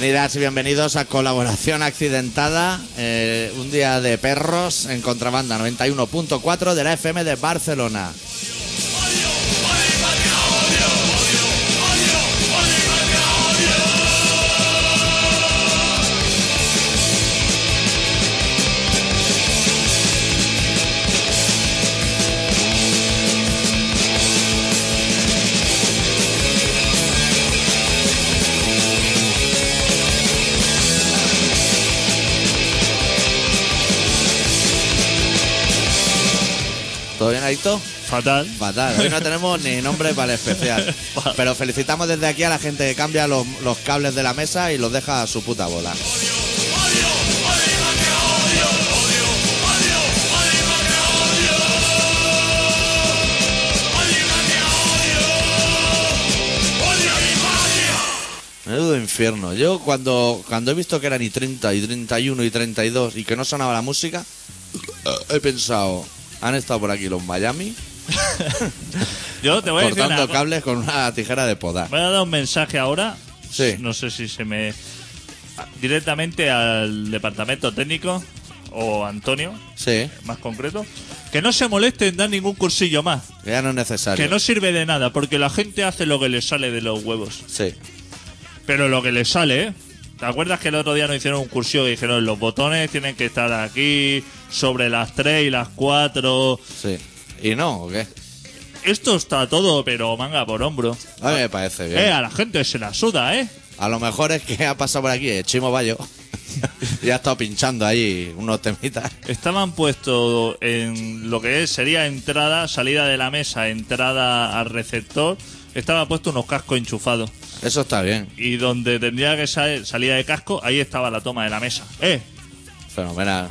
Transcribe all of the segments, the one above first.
Bienvenidas y bienvenidos a Colaboración Accidentada, eh, un día de perros en contrabanda 91.4 de la FM de Barcelona. Adicto? Fatal. Fatal, hoy no tenemos ni nombre para el especial. Pero felicitamos desde aquí a la gente que cambia los, los cables de la mesa y los deja a su puta bola. Menudo infierno. Yo cuando, cuando he visto que eran y 30, y 31, y 32 y que no sonaba la música, he pensado, han estado por aquí los Miami Yo te voy a decir una cortando cosa. cables con una tijera de podar. Voy a dar un mensaje ahora. Sí. No sé si se me. Directamente al departamento técnico o Antonio, Sí, más concreto. Que no se moleste en dar ningún cursillo más. que ya no es necesario. Que no sirve de nada, porque la gente hace lo que le sale de los huevos. Sí, Pero lo que le sale, ¿eh? ¿Te acuerdas que el otro día nos hicieron un cursillo y dijeron los botones tienen que estar aquí, sobre las 3 y las 4? sí. ¿Y no o qué? Esto está todo, pero manga por hombro. A mí me parece bien. Eh, a la gente se la suda, ¿eh? A lo mejor es que ha pasado por aquí el Chimo Bayo y ha estado pinchando ahí unos temitas. Estaban puestos en lo que es, sería entrada, salida de la mesa, entrada al receptor. Estaba puesto unos cascos enchufados. Eso está bien, Y donde tendría que salir salida de casco, ahí estaba la toma de la mesa. ¡Eh! fenomenal.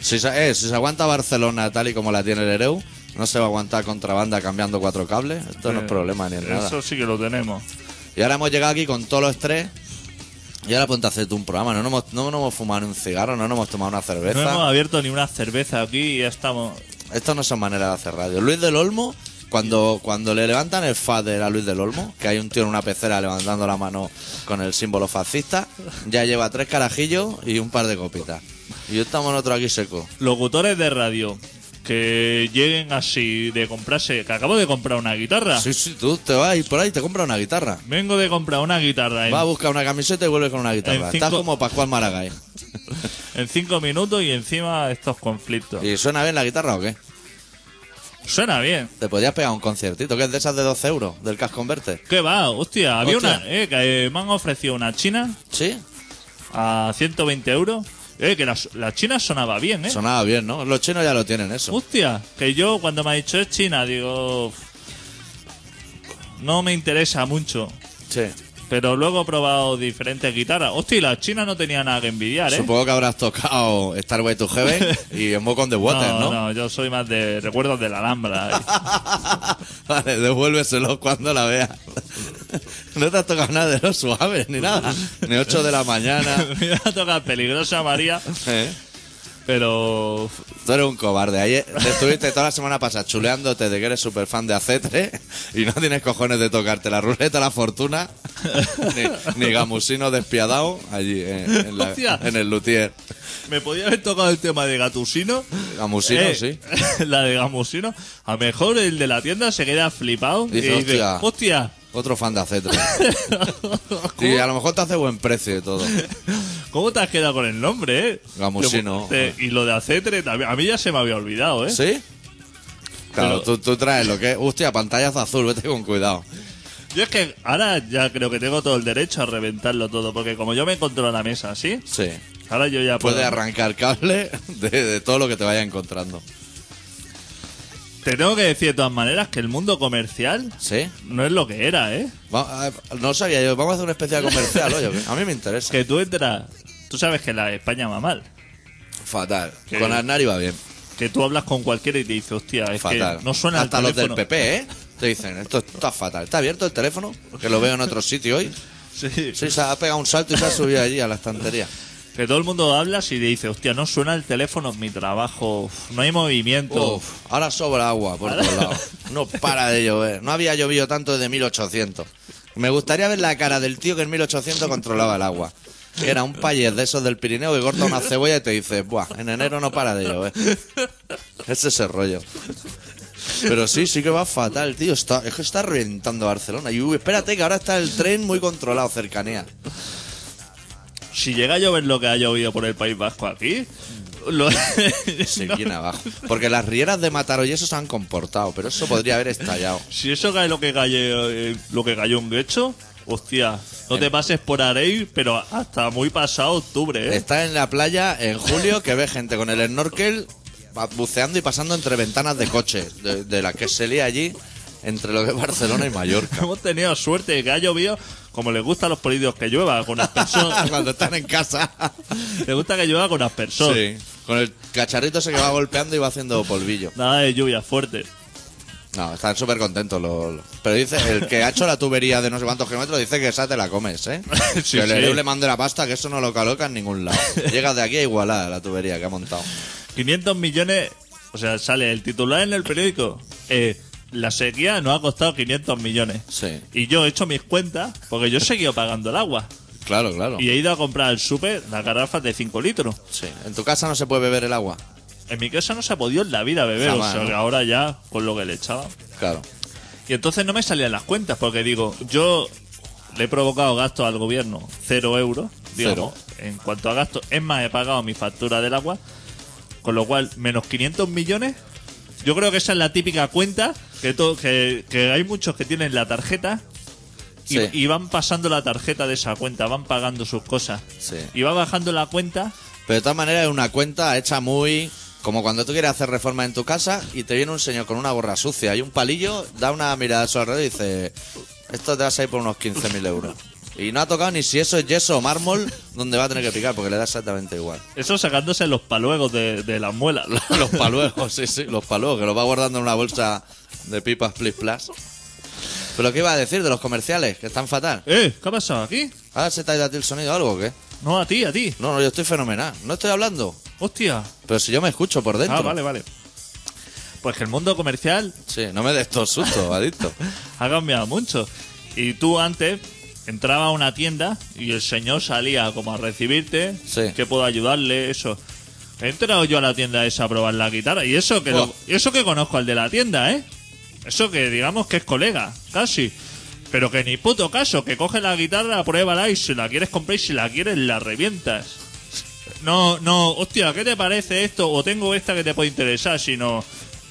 Si se, eh, si se aguanta Barcelona tal y como la tiene el Ereu, no se va a aguantar contrabanda cambiando cuatro cables. Esto no es Eh, problema ni es nada. Eso sí que lo tenemos. Y ahora hemos llegado aquí con todos los estrés. Y ahora ponte a hacerte un programa. No nos hemos, no nos hemos fumado ni un cigarro, no nos hemos tomado una No cerveza. hemos abierto ni una cerveza aquí y ya estamos. Esto no son maneras de hacer radio. Luis del Olmo, cuando, cuando le levantan el fader a Luis del Olmo, que hay un tío en una pecera levantando la mano con el símbolo fascista, ya lleva tres carajillos y un par de copitas. Y estamos nosotros aquí secos. Locutores de radio que lleguen así de comprarse. Que acabo de comprar una guitarra. Sí, sí, tú te vas a ir por ahí y te compras una guitarra. Vengo de comprar una guitarra en, Vas a buscar una camiseta y vuelves con una guitarra. En Estás cinco- como Pascual Maragall. en cinco minutos y encima estos conflictos. ¿Y suena bien la guitarra o qué? Suena bien. Te podías pegar un conciertito, que es de esas de 12 euros, del Cash Converte. ¿Qué va? Hostia, había Hostia. una. Eh, que eh, me han ofrecido una china Sí, a 120 euros. Eh, que la, la china sonaba bien, eh. sonaba bien, ¿no? Los chinos ya lo tienen eso. Hostia, que yo cuando me ha dicho es china, digo. No me interesa mucho. Sí. Pero luego he probado diferentes guitarras. Hostia, y la china no tenía nada que envidiar, ¿eh? Supongo que habrás tocado Starway to Heaven y Smoke on the Water, no, ¿no? no, yo soy más de recuerdos de la Alhambra. vale, devuélveselo cuando la veas. No te has tocado nada de los suaves ni nada. Ni 8 de la mañana. me iba a tocar peligrosa María, ¿Eh? pero Tú eres un cobarde. Ayer estuviste toda la semana pasada chuleándote de que eres súper fan de Acetre y no tienes cojones de tocarte la ruleta la fortuna ni, ni gamusino despiadado allí en, en la- en el luthier. me podía haber tocado el tema de Gatusino. Gamusino, Eh, sí. La de Gamusino. A lo mejor el de la tienda se queda flipado. Dice, y dice, "Hostia". hostia, Otro fan de Acetre. Y a lo mejor te hace buen precio y todo. ¿cómo te has quedado con el nombre, eh? Gamusino. Te- Y lo de Acetre también. A mí ya se me había olvidado, eh. ¿Sí? Claro, Pero- tú, tú traes lo que es. Hostia, pantallazo azul, vete con cuidado. Yo es que ahora ya creo que tengo todo el derecho a reventarlo todo. Porque como yo me encontré en la mesa, ¿sí? Sí. Ahora yo ya puedo. Puedes arrancar cable de, de todo lo que te vaya encontrando. Te tengo que decir de todas maneras que el mundo comercial ¿Sí? no es lo que era, ¿eh? Va- no sabía yo. Vamos a hacer un especial comercial, oye. A mí me interesa. Que tú entras. Tú sabes que la España va mal. Fatal. Que- Con Aznar iba bien. Que tú hablas con cualquiera y te dice, hostia, es Fatal. que no suena Hasta el los del teléfono. PP, ¿eh? Te dicen, esto está fatal. ¿Está abierto el teléfono? Que lo veo en otro sitio hoy. Sí. Sí, se ha pegado un salto y se ha subido allí a la estantería. Que todo el mundo habla y dice, hostia, no suena el teléfono en mi trabajo, uf, no hay movimiento. Uf, ahora sobra agua por todos lados. No para de llover. No había llovido tanto desde 1800. Me gustaría ver la cara del tío que en 1800 controlaba el agua. Era un payés de esos del Pirineo que corta una cebolla y te dice, buah, en enero no para de llover. Es ese rollo. Pero sí, sí que va fatal, tío. Está, es que está reventando Barcelona. Y uy, espérate que ahora está el tren muy controlado, cercanía. Si llega a llover lo que ha llovido por el País Vasco aquí, lo- Se viene abajo. Porque las rieras de Mataró y eso se han comportado, pero eso podría haber estallado. si eso cae lo que cayó, eh, lo que cayó un Guecho, hostia, no te pases por Arey, pero hasta muy pasado octubre, ¿eh? Está en la playa en julio que ve gente con el snorkel va buceando y pasando entre ventanas de coches, de, de la que se lía allí entre lo que es Barcelona y Mallorca. Hemos tenido suerte que ha llovido, como les gusta a los políticos que llueva, con aspersor. Cuando están en casa. les gusta que llueva con aspersor. Sí. Con el cacharrito ese que va golpeando y va haciendo polvillo. Nada de lluvia fuerte. No, están súper contentos los, los- Pero dice, el que ha hecho la tubería de no sé cuántos kilómetros dice que esa te la comes, ¿eh? Sí, que el sí. Ereu le mande la pasta, que eso no lo coloca en ningún lado. Llegas de aquí a Igualada, la tubería que ha montado. 500 millones, o sea, sale el titular en el periódico. eh, la sequía nos ha costado 500 millones. Sí. Y yo he hecho mis cuentas, porque yo he seguido pagando el agua. Claro, claro. Y he ido a comprar al súper las garrafas de 5 litros. Sí. ¿En tu casa no se puede beber el agua? En mi casa no se ha podido en la vida beber, Jamás, o sea, ¿no? que ahora ya con lo que le echaba. Claro. Y entonces no me salían las cuentas, porque digo, yo le he provocado gastos al gobierno, cero euros, digamos, en cuanto a gastos. Es más, he pagado mi factura del agua, con lo cual, menos 500 millones. Yo creo que esa es la típica cuenta que, to- que, que hay muchos que tienen la tarjeta y, Sí. y van pasando la tarjeta de esa cuenta, van pagando sus cosas. Sí. Y va bajando la cuenta Pero de todas maneras es una cuenta hecha muy... Como cuando tú quieres hacer reforma en tu casa y te viene un señor con una gorra sucia y un palillo, da una mirada a su alrededor y dice, esto te va a salir por unos 15.000 euros. Y no ha tocado ni si eso es yeso o mármol donde va a tener que picar, porque le da exactamente igual. Eso sacándose los paluegos de, de las muelas. los paluegos, sí, sí, los paluegos, que los va guardando en una bolsa de pipas plis plas. Pero ¿qué iba a decir de los comerciales? Que están fatal. ¿Eh? ¿Qué ha pasado aquí? ¿Ahora se te ha ido a ti el sonido o algo o qué? No, a ti, a ti. No, no, yo estoy fenomenal. No estoy hablando. Hostia. Pero si yo me escucho por dentro. Ah, vale, vale. Pues que el mundo comercial Sí, no me des estos sustos, adicto. ha cambiado mucho. Y tú antes entraba a una tienda y el señor salía como a recibirte. Sí. Que puedo ayudarle, eso. He entrado yo a la tienda esa a probar la guitarra. Y eso que, lo- Buah. eso que conozco al de la tienda, ¿eh? Eso que digamos que es colega, casi. Pero que ni puto caso, que coge la guitarra, pruébala y si la quieres comprar y si la quieres la revientas. No, no, hostia, ¿qué te parece esto? O tengo esta que te puede interesar, sino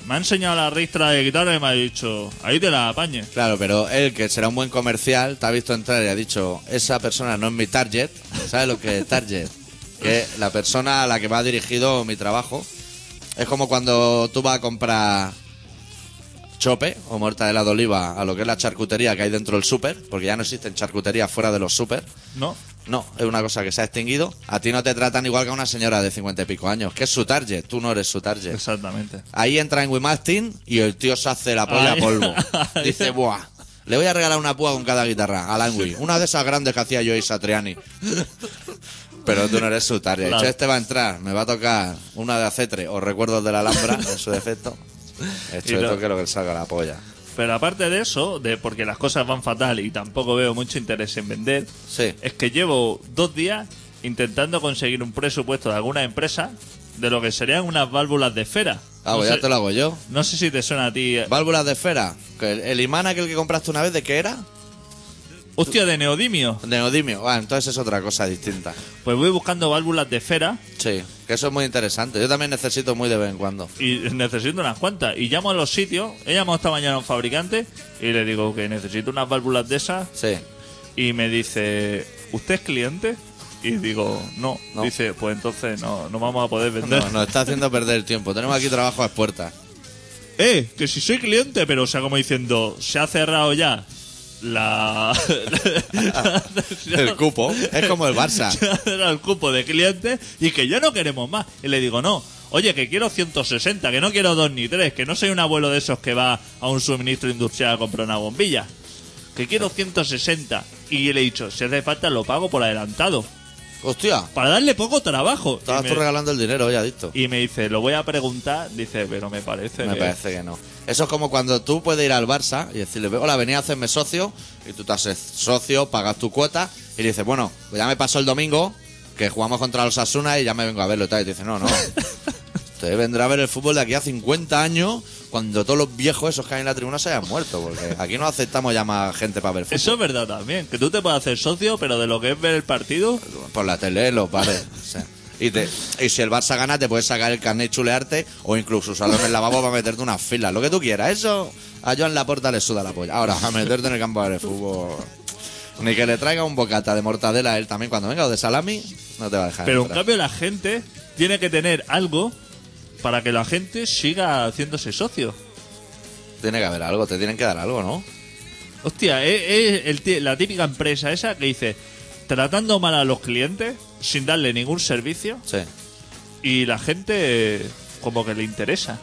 me ha enseñado la ristra de guitarra y me ha dicho, ahí te la apañes. Claro, pero él, que será un buen comercial, te ha visto entrar y ha dicho, esa persona no es mi target. ¿Sabes lo que es target? Que la persona a la que va dirigido mi trabajo. Es como cuando tú vas a comprar chope o mortadela de oliva a lo que es la charcutería que hay dentro del súper, porque ya no existen charcuterías fuera de los súper. ¿No? No, es una cosa que se ha extinguido. A ti no te tratan igual que a una señora de cincuenta y pico años, que es su target, tú no eres su target. Exactamente. Ahí entra en Wimastin y el tío se hace la polla a polvo. Dice, buah, le voy a regalar una púa con cada guitarra a Langui. Una de esas grandes que hacía yo y Satriani. Pero tú no eres su target. Claro. Este va a entrar, me va a tocar una de acetre o recuerdos de la Alhambra, en su defecto. Esto toque lo que le salga la polla. Pero aparte de eso, de porque las cosas van fatal y tampoco veo mucho interés en vender, Sí. es que llevo dos días intentando conseguir un presupuesto de alguna empresa de lo que serían unas válvulas de esfera. Ah, no, pues ya te lo hago yo. no sé si te suena a ti. eh, Válvulas de esfera. Que el, el imán aquel que compraste una vez, ¿de qué era? Hostia, de neodimio. De neodimio. Ah, entonces es otra cosa distinta. Pues voy buscando válvulas de esfera Sí, que eso es muy interesante. Yo también necesito muy de vez en cuando. y necesito unas cuantas. Y llamo a los sitios. He llamado esta mañana a un fabricante y le digo que necesito unas válvulas de esas. Sí. Y me dice, ¿usted es cliente? Y digo, no. No. Dice, pues entonces no, no vamos a poder vender. No, nos está haciendo perder el tiempo. Tenemos aquí trabajo a puertas. Eh, que si soy cliente, pero o sea, como diciendo, se ha cerrado ya la. El cupo. Es como el Barça. Cerrado el cupo de clientes y que ya no queremos más. Y le digo, no. Oye, que quiero 160, que no quiero dos ni tres, que no soy un abuelo de esos que va a un suministro industrial a comprar una bombilla. Que quiero 160. Y le he dicho, si hace falta lo pago por adelantado. Hostia, Para darle poco trabajo. Estabas me, tú regalando el dinero, ya adicto. y me dice, lo voy a preguntar. Dice, pero me parece Me que... parece que no. Eso es como cuando tú puedes ir al Barça y decirle, hola, venía a hacerme socio, y tú te haces socio, pagas tu cuota, y dices, bueno, pues ya me pasó el domingo, que jugamos contra los Asuna y ya me vengo a verlo y tal. Y te dice, no, no. Usted vendrá a ver el fútbol de aquí a 50 años, cuando todos los viejos esos que hay en la tribuna se hayan muerto, porque aquí no aceptamos ya más gente para ver fútbol. Eso es verdad también, que tú te puedes hacer socio, pero de lo que es ver el partido, Por la tele, los bares. o sea. Y, te- y si el Barça gana, te puedes sacar el carnet y chulearte o incluso usarlo en el lavabo para meterte unas filas. Lo que tú quieras. Eso a Joan Laporta le suda la polla. Ahora, a meterte en el campo de fútbol. Ni que le traiga un bocata de mortadela a él también cuando venga o de salami, no te va a dejar. pero en entrar. cambio la gente tiene que tener algo para que la gente siga haciéndose socio. Tiene que haber algo, te tienen que dar algo, ¿no? Hostia, es, es el ti- la típica empresa esa que dice, tratando mal a los clientes, sin darle ningún servicio, Sí. y la gente como que le interesa.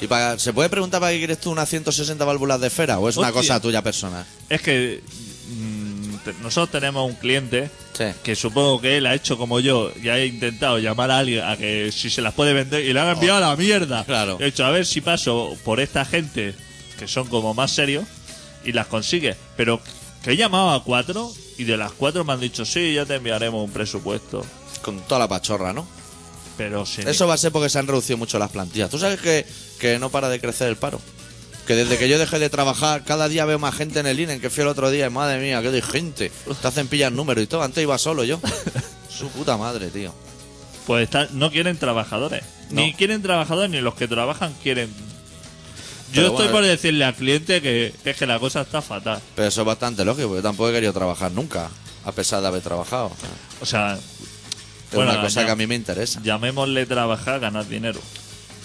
¿Y para, se puede preguntar para qué quieres tú unas 160 válvulas de esfera o es una cosa tuya personal? Es que mm, te- nosotros tenemos un cliente Sí. que supongo que él ha hecho como yo y ha intentado llamar a alguien a que si se las puede vender y le han enviado a la mierda. Claro. He dicho, a ver si paso por esta gente que son como más serios y las consigue. Pero que he llamado a cuatro y de las cuatro me han dicho, sí, ya te enviaremos un presupuesto. Con toda la pachorra, ¿no? Pero sin Eso va a ser porque se han reducido mucho las plantillas. ¿Tú sabes que, que no para de crecer el paro? Que desde que yo dejé de trabajar, cada día veo más gente en el INE, que fui el otro día, y madre mía, qué de gente. Te hacen pillar números y todo. Antes iba solo yo. Su puta madre, tío. Pues está- no quieren trabajadores. No. Ni quieren trabajadores ni los que trabajan quieren. Yo estoy bueno, por decirle al cliente que, que es que la cosa está fatal. Pero eso es bastante lógico, porque yo tampoco he querido trabajar nunca, a pesar de haber trabajado. O sea, Es Bueno, una cosa ya- que a mí me interesa. llamémosle trabajar, ganar dinero.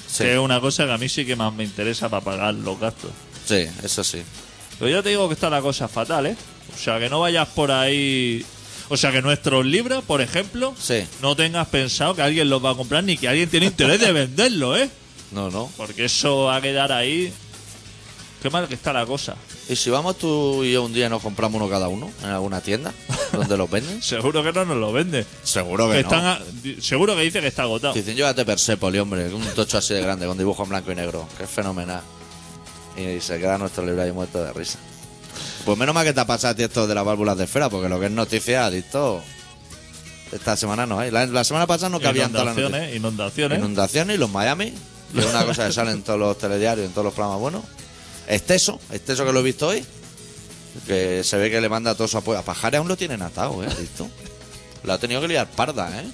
Sí, Que es una cosa que a mí sí que más me interesa para pagar los gastos. sí, eso sí. Pero yo te digo que está la cosa fatal, ¿eh? O sea, que no vayas por ahí... O sea, que nuestros libros, por ejemplo, Sí. no tengas pensado que alguien los va a comprar ni que alguien tiene interés de venderlo, ¿eh? No, no. Porque eso va a quedar ahí... Qué mal que está la cosa. ¿Y si vamos tú y yo un día nos compramos uno cada uno en alguna tienda donde los venden? Seguro que no nos lo vende. Seguro Que están no. a- di- seguro que dice que está agotado. Dicen, llévate Persepolis, hombre, un tocho así de grande, con dibujo en blanco y negro, que es fenomenal. Y se queda nuestro libro ahí muerto de risa. Pues menos mal que te ha pasado a ti esto de las válvulas de esfera, porque lo que es noticia, adicto, esta semana no hay. La, la semana pasada no cabían todas las noticias. Inundaciones, inundaciones. Inundaciones y los Miami, que es una cosa que sale en todos los telediarios, en todos los programas buenos. Exceso, exceso que lo he visto hoy, que se ve que le manda todo su apoyo. A Pajares aún lo tienen atado, ¿eh? Lo ha tenido que liar parda, ¿eh?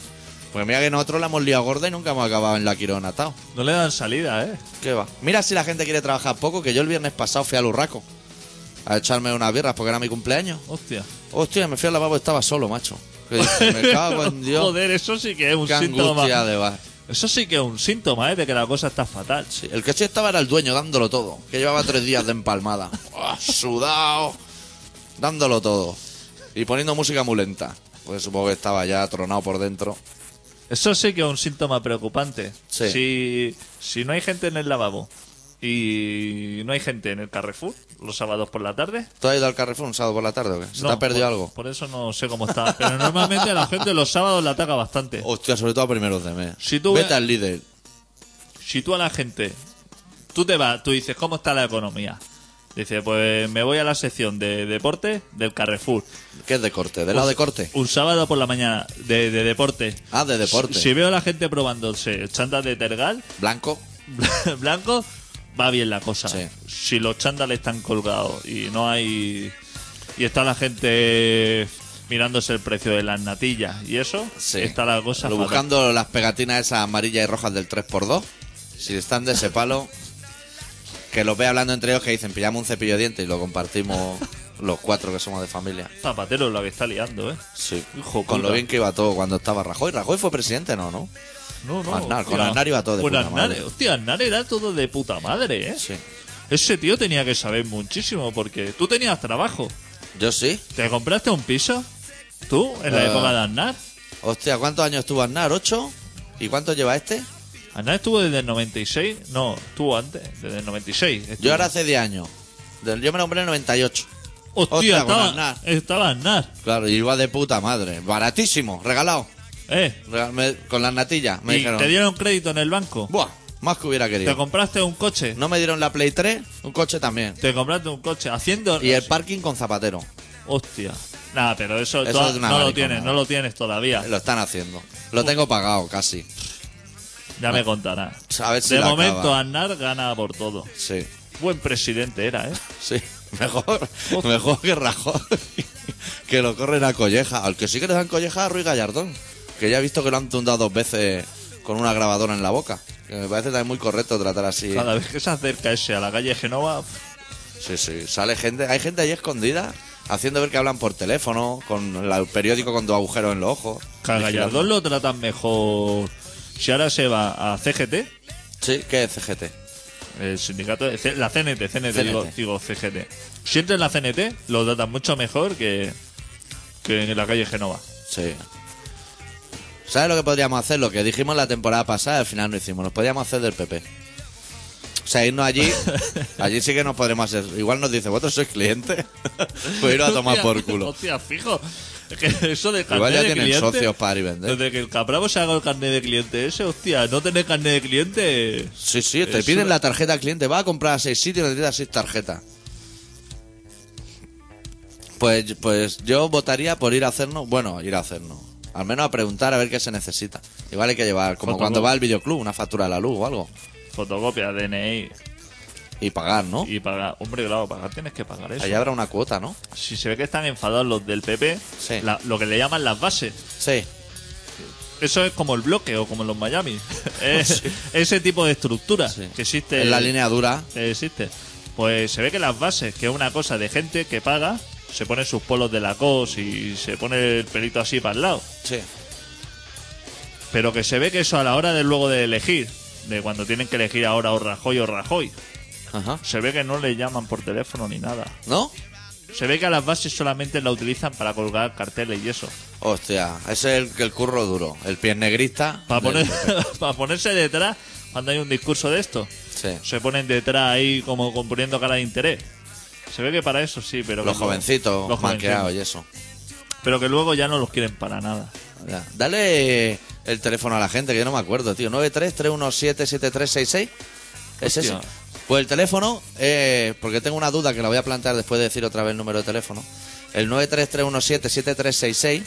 Porque mira que nosotros la hemos liado gorda y nunca hemos acabado en la Quirón atado. No le dan salida, ¿eh? ¿Qué va? Mira si la gente quiere trabajar poco, que yo el viernes pasado fui al Urraco a echarme unas birras porque era mi cumpleaños. Hostia. Hostia, me fui al lavabo y estaba solo, macho. Que dije, me cago en Dios. Joder, eso sí que es un Qué síntoma. angustia de bar. Eso sí que es un síntoma, ¿eh? De que la cosa está fatal. Sí, el que sí estaba era el dueño, dándolo todo. Que llevaba tres días de empalmada. Ah, Sudado. Dándolo todo. Y poniendo música muy lenta. Pues supongo que estaba ya tronado por dentro. Eso sí que es un síntoma preocupante. Sí. Si, si no hay gente en el lavabo y no hay gente en el Carrefour los sábados por la tarde. ¿Tú has ido al Carrefour un sábado por la tarde o qué? ¿Se no, te ha perdido por- algo? Por eso no sé cómo está. Pero normalmente la gente los sábados la ataca bastante. Hostia, sobre todo a primeros de mes. Si tú Vete ve- al líder. Si tú a la gente, tú te vas, tú dices, ¿cómo está la economía? Dice, pues me voy a la sección de deporte del Carrefour. ¿Qué es de corte? ¿De lado de corte? Un sábado por la mañana de, de deporte. Ah, de deporte. Si veo a la gente probándose chandas de tergal Blanco. blanco, va bien la cosa. Sí. Si los chándales están colgados y no hay. Y está la gente mirándose el precio de las natillas y eso, Sí. está la cosa. Pero fatal. buscando las pegatinas esas amarillas y rojas del 3x2. Si están de ese palo, que los ve hablando entre ellos que dicen, pillamos un cepillo de dientes y lo compartimos los cuatro que somos de familia. Zapatero es la que está liando, ¿eh? Sí. Hijo Con puta. lo bien que iba todo cuando estaba Rajoy. Rajoy fue presidente, ¿no? ¿No? No, no. Aznar, con. Aznar iba todo de Con puta Aznar, madre. Hostia, Aznar era todo de puta madre, ¿eh? Sí. Ese tío tenía que saber muchísimo porque tú tenías trabajo. Yo sí. ¿Te compraste un piso? ¿Tú? ¿En la Eh. época de Aznar? Hostia, ¿cuántos años estuvo Aznar? ¿Ocho? ¿Y cuántos lleva este? Aznar estuvo desde el 96. No, estuvo antes, desde el 96. estuvo. Yo ahora hace 10 años. Del- Yo me nombré en 98. Hostia, Hostia, con estaba, Aznar. estaba Aznar. Claro, y iba de puta madre. Baratísimo, regalado. Eh, me- con las natillas. Me y dijeron, te dieron crédito en el banco. buah, más que hubiera Te querido. compraste un coche. No me dieron la Play 3, un coche también. Te compraste un coche haciendo. Y el parking con zapatero. Hostia. Nada, pero eso, Eso toda- es una no lo tienes, no lo tienes todavía. Lo están haciendo. Lo tengo pagado casi. Ya me contarás. A ver si de la momento, acaba. Aznar gana por todo. Sí, Buen presidente era, ¿eh? sí. Mejor, mejor que Rajoy. que lo corren a colleja. Al que sí que le dan colleja a Ruiz Gallardón. Que ya he visto que lo han tundado dos veces con una grabadora en la boca. Que me parece también muy correcto tratar así. Cada vez que se acerca ese a la calle Genova, Sí, sí. Sale gente. Hay gente ahí escondida haciendo ver que hablan por teléfono, con la- el periódico con dos agujeros en los ojos. que a Gallardón lo tratan mejor. Si ahora se va a CGT, Sí, ¿qué es CGT? el sindicato, de C- la CNT, CNT, CNT. Digo, digo CGT. Si entra en la CNT, lo tratan mucho mejor que, que en la calle Genova. Sí. ¿Sabes lo que podríamos hacer? Lo que dijimos la temporada pasada, al final no hicimos. Nos podríamos hacer del PP. O sea, irnos allí. allí sí que nos podremos hacer. Igual nos dice, ¿vosotros sois clientes? pues ir a tomar Hostia, por culo. Hostia, fijo. Es que eso de carnet Igual ya de tienen cliente, socios para ir y vender. Desde que el Capravo se haga el carnet de cliente ese, hostia, no tener carnet de cliente. Sí, sí, te piden la tarjeta al cliente. Va a comprar a seis sitios y necesitas seis tarjetas. Pues, pues yo votaría por ir a hacernos. Bueno, ir a hacernos. Al menos a preguntar a ver qué se necesita. Igual hay que llevar, como Fotocopia. cuando va al videoclub, una factura de la luz o algo. Fotocopia, DNI Y pagar, ¿no? y pagar. Hombre, claro, pagar tienes que pagar eso. Allá habrá una cuota, ¿no? Si se ve que están enfadados los del PP, Sí. la- lo que le llaman las bases. Sí. Eso es como el bloque o como en los Miami. Es- Ese tipo de estructura Sí. que existe. En la línea dura. que existe. Pues se ve que las bases, que es una cosa de gente que paga, se pone sus polos de la cos y se pone el pelito así para el lado. Sí. Pero que se ve que eso a la hora de luego de elegir, de cuando tienen que elegir ahora o Rajoy o Rajoy, Ajá. se ve que no le llaman por teléfono ni nada. ¿No? Se ve que a las bases solamente la utilizan para colgar carteles y eso. Hostia, ese es el, el curro duro. El pie negrista. Para, poner, para ponerse detrás cuando hay un discurso de esto. Sí. Se ponen detrás ahí como componiendo cara de interés. Se ve que para eso sí, pero... Los jovencitos los manqueados y eso. Pero que luego ya no los quieren para nada. Ya. Dale el teléfono a la gente, que yo no me acuerdo, tío. 93-317-7366. ¿Es ese? Hostia. Pues el teléfono, eh, porque tengo una duda que la voy a plantear después de decir otra vez el número de teléfono. El 933177366.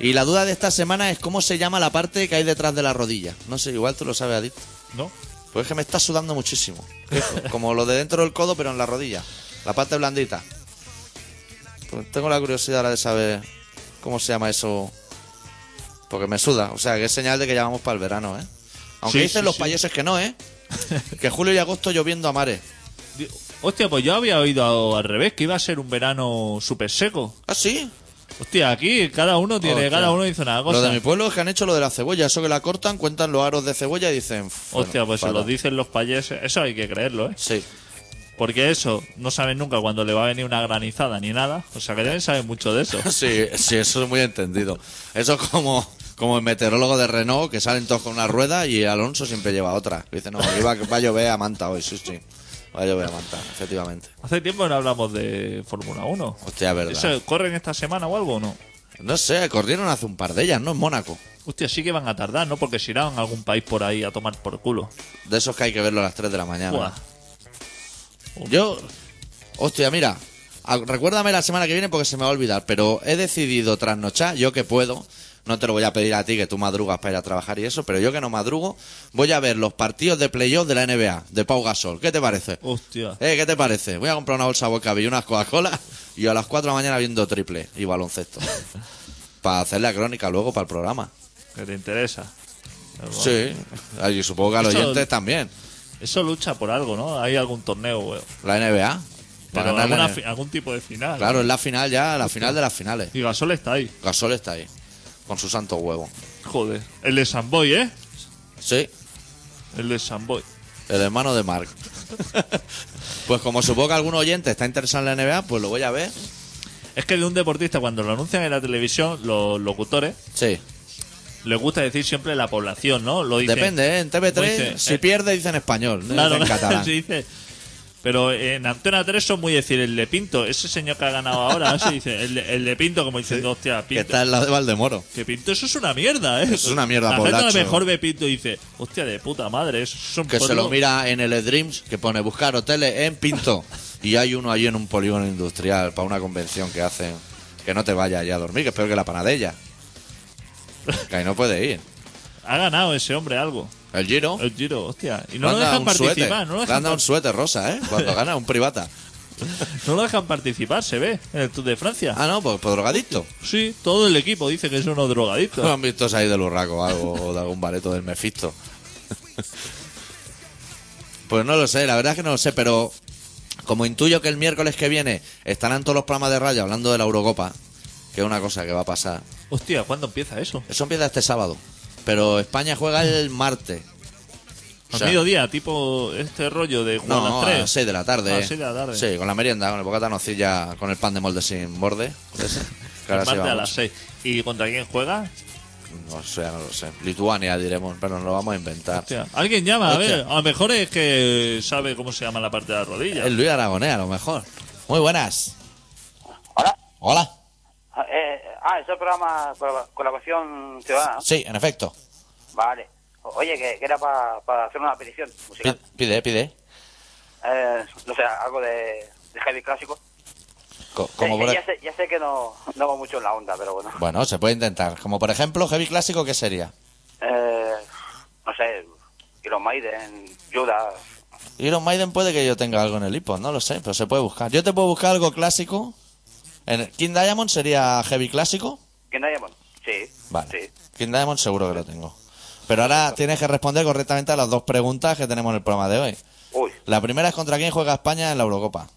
Y la duda de esta semana es cómo se llama la parte que hay detrás de la rodilla. No sé, igual tú lo sabes, Adicto. ¿No? Pues es que me está sudando muchísimo. Como lo de dentro del codo, pero en la rodilla. La parte blandita. Pues tengo la curiosidad ahora de saber cómo se llama eso. Porque me suda. O sea, que es señal de que ya vamos para el verano, ¿eh? Aunque Sí, dicen sí, los sí. payeses que no, ¿eh? que julio y agosto lloviendo a mares. Hostia, pues yo había oído al revés, que iba a ser un verano súper seco. ¿Ah, sí? Hostia, aquí cada uno tiene, Hostia. cada uno dice una cosa. Lo de mi pueblo es que han hecho lo de la cebolla. Eso que la cortan, cuentan los aros de cebolla y dicen... bueno, Hostia, pues se lo dicen los payeses. Eso hay que creerlo, ¿eh? Sí. Porque eso, no saben nunca cuándo le va a venir una granizada ni nada. O sea, que deben saber mucho de eso. Sí, sí, eso es muy entendido. Eso es como, como el meteorólogo de Renault, que salen todos con una rueda y Alonso siempre lleva otra. Dice, no, iba, va a llover a manta hoy, sí, sí. Va a llover a manta, efectivamente. Hace tiempo no hablamos de Fórmula 1. Hostia, verdad. ¿Eso corren esta semana o algo o no? No sé, corrieron hace un par de ellas, ¿no? En Mónaco. Hostia, sí que van a tardar, ¿no? Porque se irán a algún país por ahí a tomar por culo. De esos que hay que verlo a las 3 de la mañana. Buah. Yo, hostia, mira, recuérdame la semana que viene porque se me va a olvidar, pero he decidido trasnochar, yo que puedo, no te lo voy a pedir a ti que tú madrugas para ir a trabajar y eso, pero yo que no madrugo, voy a ver los partidos de playoff de la NBA, de Pau Gasol. ¿Qué te parece? Hostia. Eh, ¿qué te parece? Voy a comprar una bolsa de bocadillo y unas Coca-Cola y a las 4 de la mañana viendo triple y baloncesto. para hacer la crónica luego para el programa. Que te interesa. Sí, y supongo que a los oyentes también. Eso lucha por algo, ¿no? Hay algún torneo, güey. La NBA. Para Pero la alguna algún tipo de final. Claro, es la final ya, la final de las finales. Y Gasol está ahí. Gasol está ahí, con su santo huevo. Joder. El de Samboy, ¿eh? Sí, El de Samboy. el hermano de Mark. pues como supongo que algún oyente está interesado en la NBA, pues lo voy a ver. Es que de un deportista, cuando lo anuncian en la televisión, los locutores, Sí, les gusta decir siempre la población, ¿no? Lo dicen, depende, ¿eh? En TV3, Dice, si eh, pierde, dicen español, no Claro, dicen catalán. se dice Pero en Antena 3 son muy decir el de Pinto, ese señor que ha ganado ahora, se dice, el de, el de Pinto, como diciendo, hostia, Que Pinto. está al lado de Valdemoro. Que Pinto, eso es una mierda, ¿eh? Es una mierda, La gente a lo Polacho. mejor ve Pinto y dice, hostia, de puta madre, eso es un Que se lo mira en el Dreams, que pone buscar hoteles en Pinto. Y hay uno allí en un polígono industrial para una convención que hacen. Que no te vayas ya a dormir, que es peor que la panadella. Que ahí no puede ir. Ha ganado ese hombre algo. El Giro. El Giro, hostia. Y no lo dejan participar, suéter. no lo Le dejan, han dado un suéter rosa, ¿eh? Cuando gana un privata. no lo dejan participar, se ve, en el Tour de Francia. Ah, no, pues, pues drogadicto. Sí, todo el equipo dice que son unos ¿No drogadictos. han visto ahí del Urraco o algo, o de algún bareto del Mefisto? Pues no lo sé, la verdad es que no lo sé, pero como intuyo que el miércoles que viene estarán todos los programas de radio hablando de la Eurocopa, que es una cosa que va a pasar. Hostia, ¿cuándo empieza eso? Eso empieza este sábado, pero España juega el martes. A O sea, mediodía, tipo este rollo de jugar a No, las a 3. las 6 de la tarde. A las seis de la tarde. Sí, con la merienda, con el bocata nocilla, con el pan de molde sin borde. ese, que ahora sí Parte a vamos. las 6. ¿Y contra quién juega? No sé, no lo sé. Lituania diremos, pero nos lo vamos a inventar. Hostia, alguien llama, a Hostia. ver. A lo mejor es que sabe cómo se llama la parte de la rodilla. Es Luis Aragonés, a lo mejor. Muy buenas. Hola. Hola. Ah, eh, ah, es el programa Colab- Colaboración Ciudadana. Sí, en efecto. Vale. Oye, que, que era para hacer una petición musical. Pide, pide. Eh, no sé, algo de, de heavy clásico. Co- Como Eh, por- ya, sé, ya sé que no, no va mucho en la onda, pero bueno. Bueno, se puede intentar. Como por ejemplo, heavy clásico, ¿qué sería? Eh, no sé, Iron Maiden, Judas. Iron Maiden puede que yo tenga algo en el iPod, no lo sé, pero se puede buscar. Yo te puedo buscar algo clásico. En King Diamond sería heavy clásico. ¿Quién Diamond? Sí. Vale. Sí. King Diamond seguro que lo tengo. Pero ahora tienes que responder correctamente a las dos preguntas que tenemos en el programa de hoy. Uy, La primera es contra quién juega España en la Eurocopa.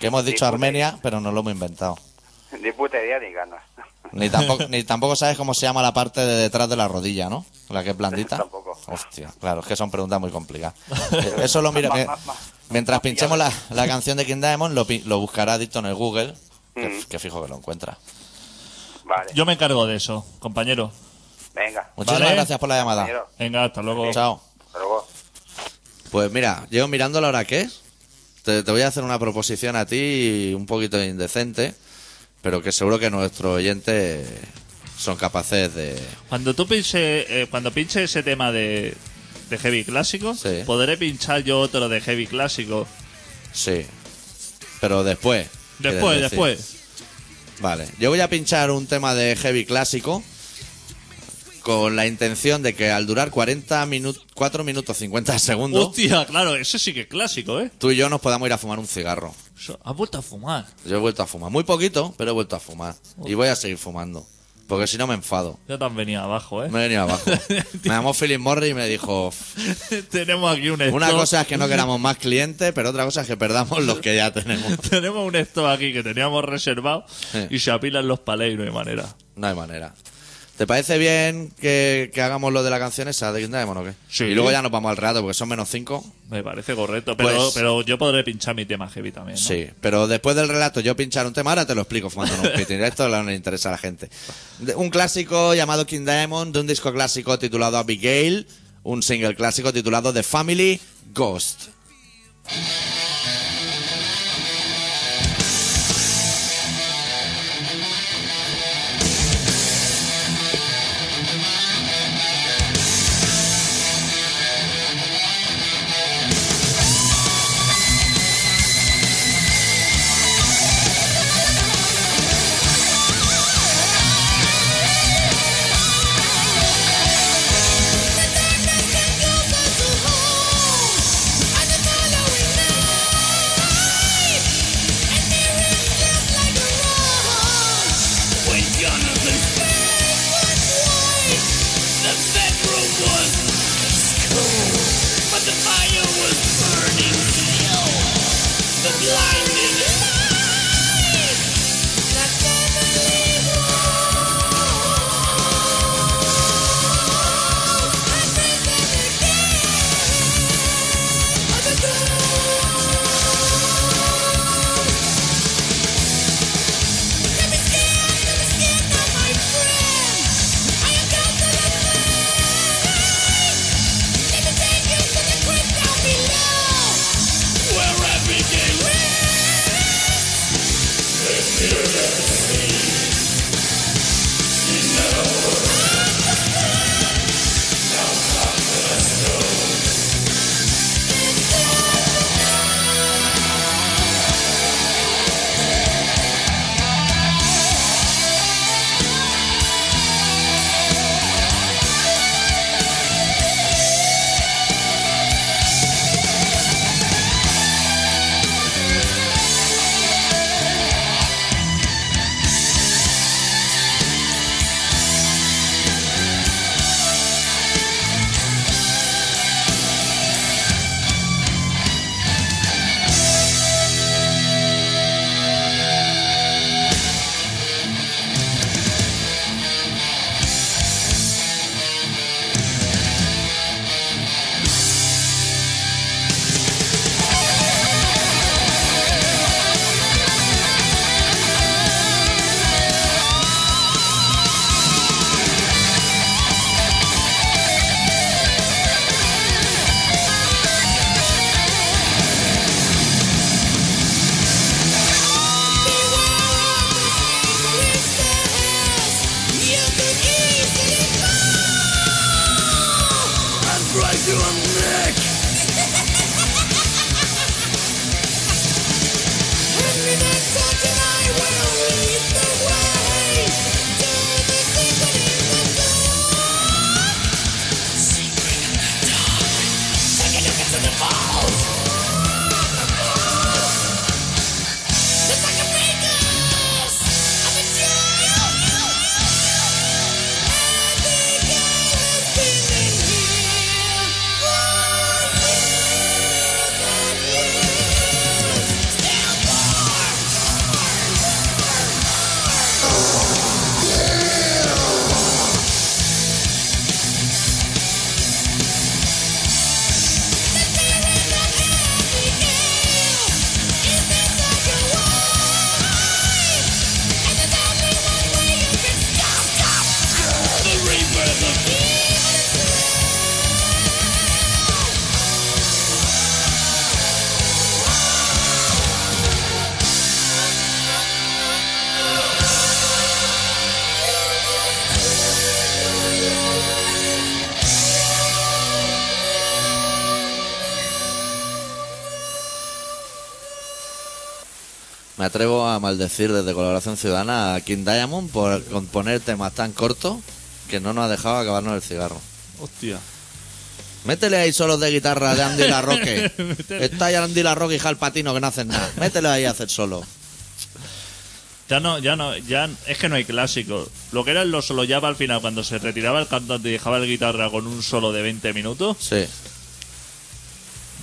Que hemos dicho Armenia, pero no lo hemos inventado. ni puta idea ni ganas. Ni tampoco, ni tampoco sabes cómo se llama la parte de detrás de la rodilla, ¿no? La que es blandita. Tampoco. Hostia, claro, es que son preguntas muy complicadas. Eh, Eso lo mira. Ma- mientras pinchemos la, la canción de King Diamond, lo, lo buscará Dicto en el Google, que, Mm. que fijo que lo encuentra. Vale. Yo me encargo de eso, compañero. Venga. Muchísimas Vale. gracias por la llamada. compañero. Venga, hasta luego. Chao. Hasta luego. Pues mira, llevo mirando la hora que es. Te, te voy a hacer una proposición a ti un poquito indecente, pero que seguro que nuestros oyentes son capaces de... Cuando tú pinche, eh, cuando pinche ese tema de, de heavy clásico, Sí. podré pinchar yo otro de heavy clásico. Sí. Pero después. Después, después. Vale. Yo voy a pinchar un tema de heavy clásico con la intención de que al durar 40 minutos, 4 minutos 50 segundos, Hostia, claro, ese sí que es clásico, ¿eh? tú y yo nos podamos ir a fumar un cigarro. Eso- Has vuelto a fumar. Yo he vuelto a fumar. Muy poquito, pero he vuelto a fumar. Y voy a seguir fumando. Porque si no me enfado. Te han venido abajo, ¿eh? Me venido abajo. Me llamó Philip Morris y me dijo, Tenemos aquí un stop. una cosa es que no queramos más clientes, pero otra cosa es que perdamos los que ya tenemos. Tenemos un stop aquí que teníamos reservado Sí. y se apilan los palés y no hay manera. No hay manera. ¿Te parece bien que, que hagamos lo de la canción esa de King Diamond o qué? Sí. Y luego ya nos vamos al relato porque son menos cinco. Me parece correcto, pero, Pues- pero yo podré pinchar mi tema heavy también. ¿no? Sí, pero después del relato yo pinchar un tema, ahora te lo explico fumando un pitín. Esto no le interesa a la gente. De- Un clásico llamado King Diamond, de un disco clásico titulado Abigail, un single clásico titulado The Family Ghost. Me atrevo a maldecir desde Colaboración Ciudadana a King Diamond por componer temas tan cortos que no nos ha dejado acabarnos el cigarro. Hostia. Métele ahí solos de guitarra de Andy La Roque. Métele. Está ya Andy La Roque y Hal Patino que no hacen nada. Métele ahí a hacer solo. Ya no, ya no, ya es que no hay clásicos. Lo que eran los solo ya al final, cuando se retiraba el cantante y dejaba el guitarra con un solo de 20 minutos, Sí.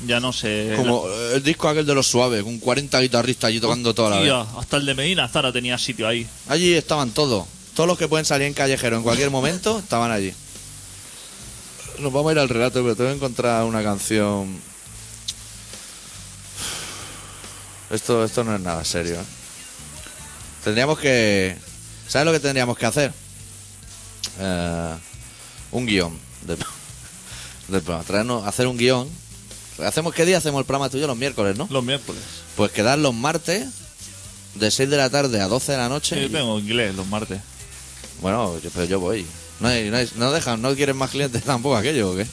Ya no sé. Como eh, el disco aquel de los suaves, con 40 guitarristas allí tocando toda la vez. Hasta el de Medina Zara tenía sitio ahí. Allí estaban todos. Todos los que pueden salir en callejero en cualquier momento estaban allí. Nos vamos a ir al relato, pero tengo que encontrar una canción. Esto, esto no es nada serio. ¿eh? Tendríamos que. ¿Sabes lo que tendríamos que hacer? Eh, un guion. De, del programa. Traernos- hacer un guion. ¿Hacemos qué día hacemos el programa tuyo? Los miércoles, ¿no? Los miércoles. Pues quedar los martes de 6 de la tarde a 12 de la noche. Sí, y- yo tengo inglés los martes. bueno, yo, pero yo voy. No, hay- no, hay- no dejan, no quieren más clientes tampoco aquello, ¿o qué?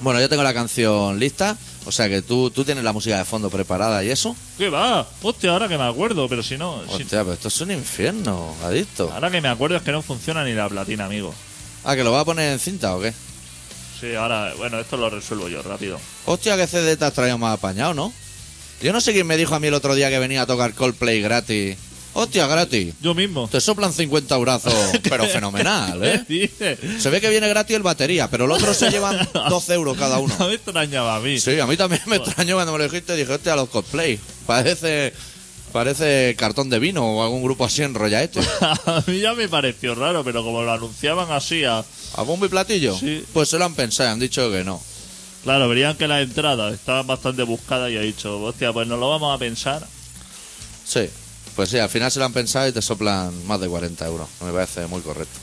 Bueno, yo tengo la canción lista, o sea que tú, tú tienes la música de fondo preparada y eso. ¿Qué va? Hostia, ahora que me acuerdo, pero si no. si- Hostia, pero esto es un infierno, adicto. ahora que me acuerdo es que no funciona ni la platina, amigo. Ah, ¿que lo va a poner en cinta o qué? Sí, ahora, bueno, esto lo resuelvo yo rápido. Hostia, que CD te has traído más apañado, ¿no? Yo no sé quién me dijo a mí el otro día que venía a tocar Coldplay gratis. Hostia, gratis. Yo mismo. Te soplan 50 brazos, pero fenomenal, ¿eh? Se ve que viene gratis el batería, pero los otros se llevan 12 euros cada uno. Mí extrañaba a mí. Sí, a mí también me extrañó cuando me lo dijiste. Dije, hostia, los cosplay. Parece, parece cartón de vino o algún grupo así enrolladete. A mí ya me pareció raro, pero como lo anunciaban así a... ¿A bombo y platillo? Sí. Pues se lo han pensado y han dicho que no. Claro, verían que las entradas estaban bastante buscadas y ha dicho, hostia, pues nos lo vamos a pensar. Sí. Pues sí, al final se lo han pensado y te soplan más de 40 euros. Me parece muy correcto.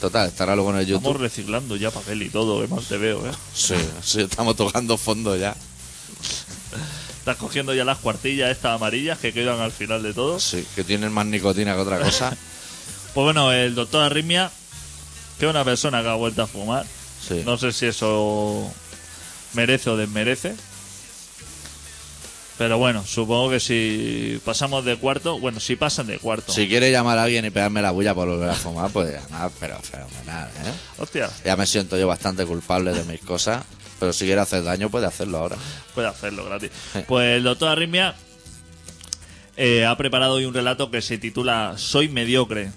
Total, estará luego en el Estamos YouTube. reciclando ya papel y todo, que mal te veo, ¿eh? Sí, sí, estamos tocando fondo ya. Estás cogiendo ya las cuartillas estas amarillas que quedan al final de todo. Sí, que tienen más nicotina que otra cosa. Pues bueno, el doctor Arritmia, que es una persona que ha vuelto a fumar. Sí. No sé si eso merece o desmerece. Pero bueno, supongo que si pasamos de cuarto, bueno, si pasan de cuarto. Si quiere llamar a alguien y pegarme la bulla por volver a fumar, pues nada, pero fenomenal, ¿eh? Hostia, Ya me siento yo bastante culpable de mis cosas, pero si quiere hacer daño puede hacerlo ahora. puede hacerlo gratis. Pues el doctor Arritmia eh, ha preparado hoy un relato que se titula Soy mediocre.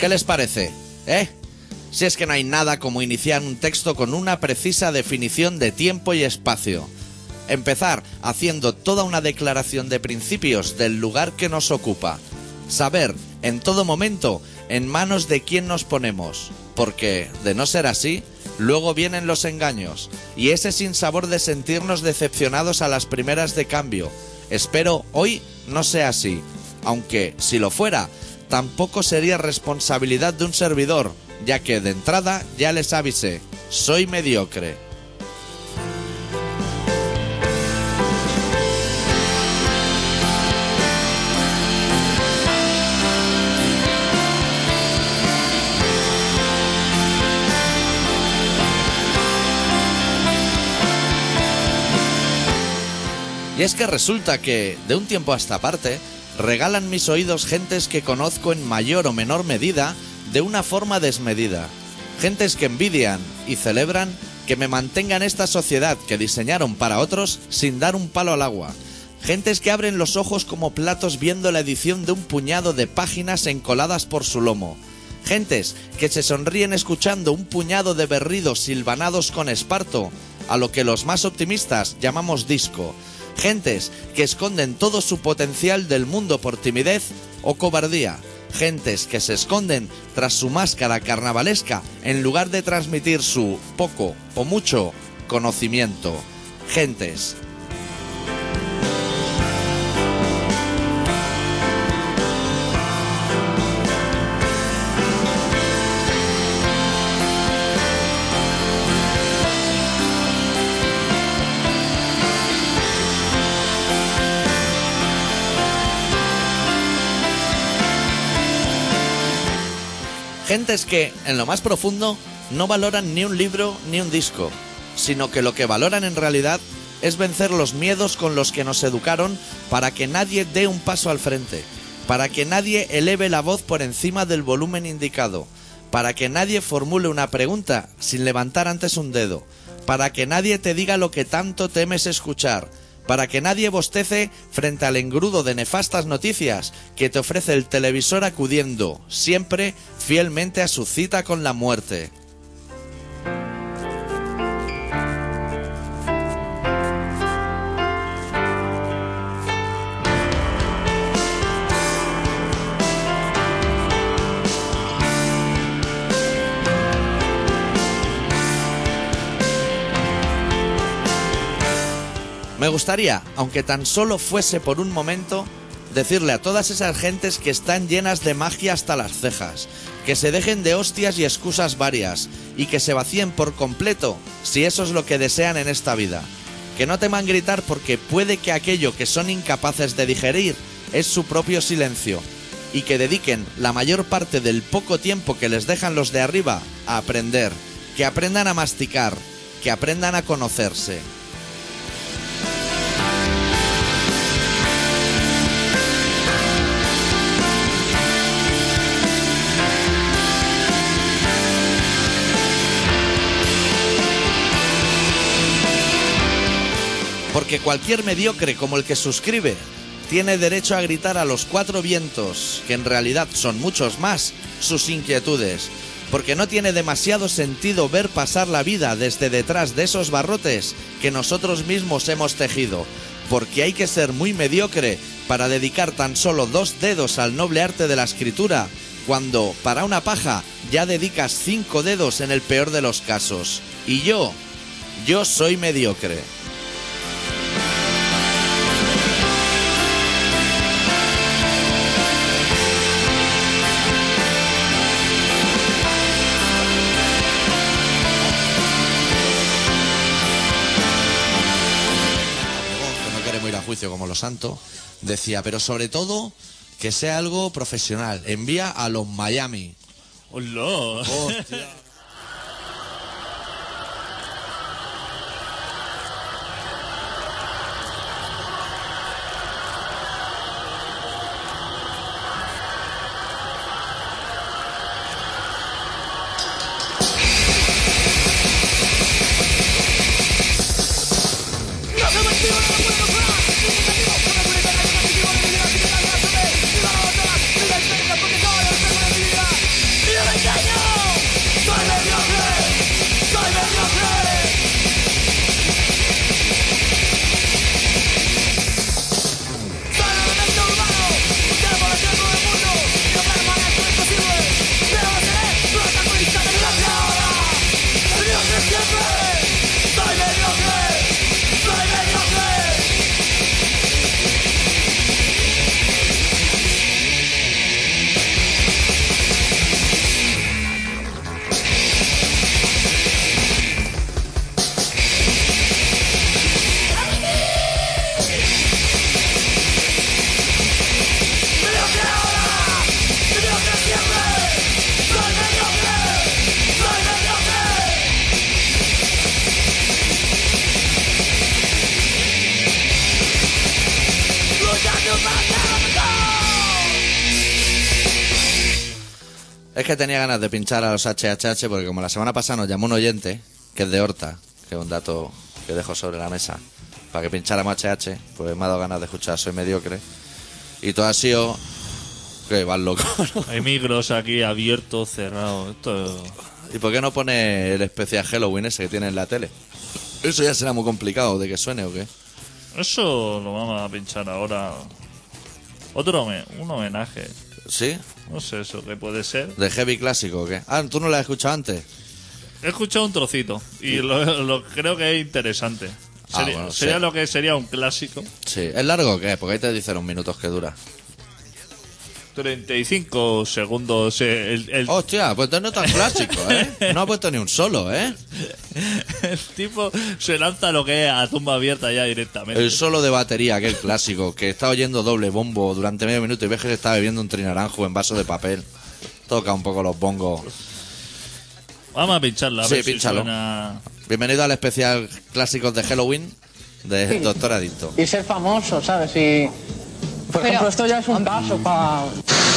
¿Qué les parece? ¿Eh? Si es que no hay nada como iniciar un texto con una precisa definición de tiempo y espacio. Empezar haciendo toda una declaración de principios del lugar que nos ocupa. Saber, en todo momento, en manos de quién nos ponemos, porque, de no ser así, luego vienen los engaños, y ese sinsabor de sentirnos decepcionados a las primeras de cambio. Espero hoy no sea así, aunque, si lo fuera, tampoco sería responsabilidad de un servidor, ya que de entrada ya les avisé, soy mediocre. Y es que resulta que, de un tiempo a esta parte, regalan mis oídos gentes que conozco en mayor o menor medida de una forma desmedida. Gentes que envidian y celebran que me mantenga en esta sociedad que diseñaron para otros sin dar un palo al agua. Gentes que abren los ojos como platos viendo la edición de un puñado de páginas encoladas por su lomo. Gentes que se sonríen escuchando un puñado de berridos silvanados con esparto, a lo que los más optimistas llamamos disco. Gentes que esconden todo su potencial del mundo por timidez o cobardía. Gentes que se esconden tras su máscara carnavalesca en lugar de transmitir su poco o mucho conocimiento. Gentes. Gentes que, en lo más profundo, no valoran ni un libro ni un disco, sino que lo que valoran en realidad es vencer los miedos con los que nos educaron para que nadie dé un paso al frente, para que nadie eleve la voz por encima del volumen indicado, para que nadie formule una pregunta sin levantar antes un dedo, para que nadie te diga lo que tanto temes escuchar, para que nadie bostece frente al engrudo de nefastas noticias que te ofrece el televisor acudiendo, siempre fielmente a su cita con la muerte. Me gustaría, aunque tan solo fuese por un momento, decirle a todas esas gentes que están llenas de magia hasta las cejas, que se dejen de hostias y excusas varias, y que se vacíen por completo, si eso es lo que desean en esta vida. Que no teman gritar porque puede que aquello que son incapaces de digerir es su propio silencio, y que dediquen la mayor parte del poco tiempo que les dejan los de arriba a aprender, que aprendan a masticar, que aprendan a conocerse. Porque cualquier mediocre como el que suscribe tiene derecho a gritar a los cuatro vientos, que en realidad son muchos más, sus inquietudes. Porque no tiene demasiado sentido ver pasar la vida desde detrás de esos barrotes que nosotros mismos hemos tejido. Porque hay que ser muy mediocre para dedicar tan solo dos dedos al noble arte de la escritura, cuando para una paja ya dedicas cinco dedos en el peor de los casos. Y yo, yo soy mediocre. Como los santos, decía, pero sobre todo que sea algo profesional. Envía a los Miami. Hola. ganas de pinchar a los HHH porque como la semana pasada nos llamó un oyente, que es de Horta, que es un dato que dejo sobre la mesa, para que pincháramos HH, pues me ha dado ganas de escuchar Soy Mediocre. Y todo ha sido... Que vas loco, ¿no? Hay micros aquí abiertos, cerrados. Esto. ¿Y por qué no pone el especial Halloween ese que tiene en la tele? Eso ya será muy complicado de que suene o qué. Eso lo vamos a pinchar ahora. Otro un homenaje. ¿Sí? No sé eso qué puede ser. ¿De heavy clásico o qué? Ah, ¿tú no lo has escuchado antes? He escuchado un trocito y lo, lo creo que es interesante. Ah, Sería, bueno, sería sí. lo que sería un clásico. Sí. ¿Es largo o qué? Porque ahí te dicen los minutos que dura. 35 segundos. eh, El, el- Hostia, pues no es tan clásico, ¿eh? No ha puesto ni un solo, ¿eh? el tipo se lanza lo que es a tumba abierta ya directamente. El solo de batería, aquel clásico, que está oyendo doble bombo durante medio minuto y ves que se está bebiendo un trinaranjo en vaso de papel. Toca un poco los bongos. Vamos a pincharla. A Sí, ver si pínchalo. suena- Bienvenido al especial clásicos de Halloween de Doctor Adicto. y ser famoso, ¿sabes? Y, por ejemplo, esto ya es un paso para